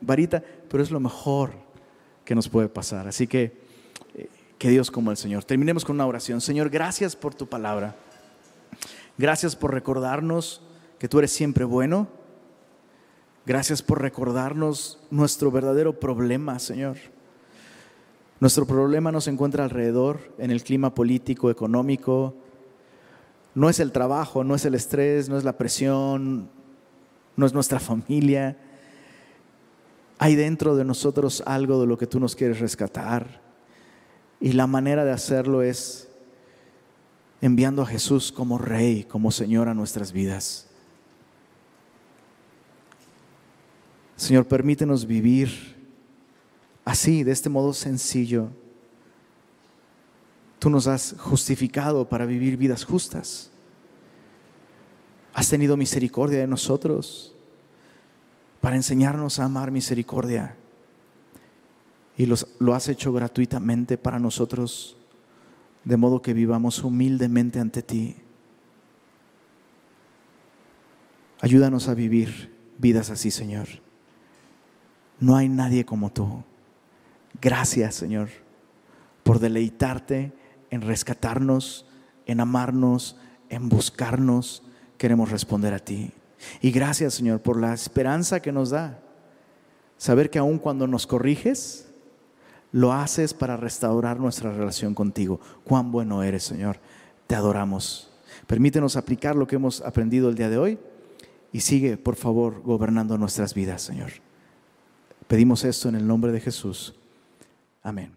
varita, pero es lo mejor que nos puede pasar. Así que eh, que Dios como el Señor. Terminemos con una oración. Señor, gracias por tu palabra. Gracias por recordarnos que tú eres siempre bueno. Gracias por recordarnos nuestro verdadero problema, Señor. Nuestro problema no se encuentra alrededor, en el clima político, económico. No es el trabajo, no es el estrés, no es la presión, no es nuestra familia. Hay dentro de nosotros algo de lo que tú nos quieres rescatar. Y la manera de hacerlo es enviando a Jesús como Rey, como Señor a nuestras vidas. Señor, permítenos vivir así, de este modo sencillo. Tú nos has justificado para vivir vidas justas. Has tenido misericordia de nosotros para enseñarnos a amar misericordia. Y lo has hecho gratuitamente para nosotros, de modo que vivamos humildemente ante ti. Ayúdanos a vivir vidas así, Señor. No hay nadie como tú. Gracias, Señor, por deleitarte en rescatarnos, en amarnos, en buscarnos. Queremos responder a ti. Y gracias, Señor, por la esperanza que nos da. Saber que aun cuando nos corriges, lo haces para restaurar nuestra relación contigo. Cuán bueno eres, Señor. Te adoramos. Permítenos aplicar lo que hemos aprendido el día de hoy y sigue, por favor, gobernando nuestras vidas, Señor. Pedimos esto en el nombre de Jesús. Amén.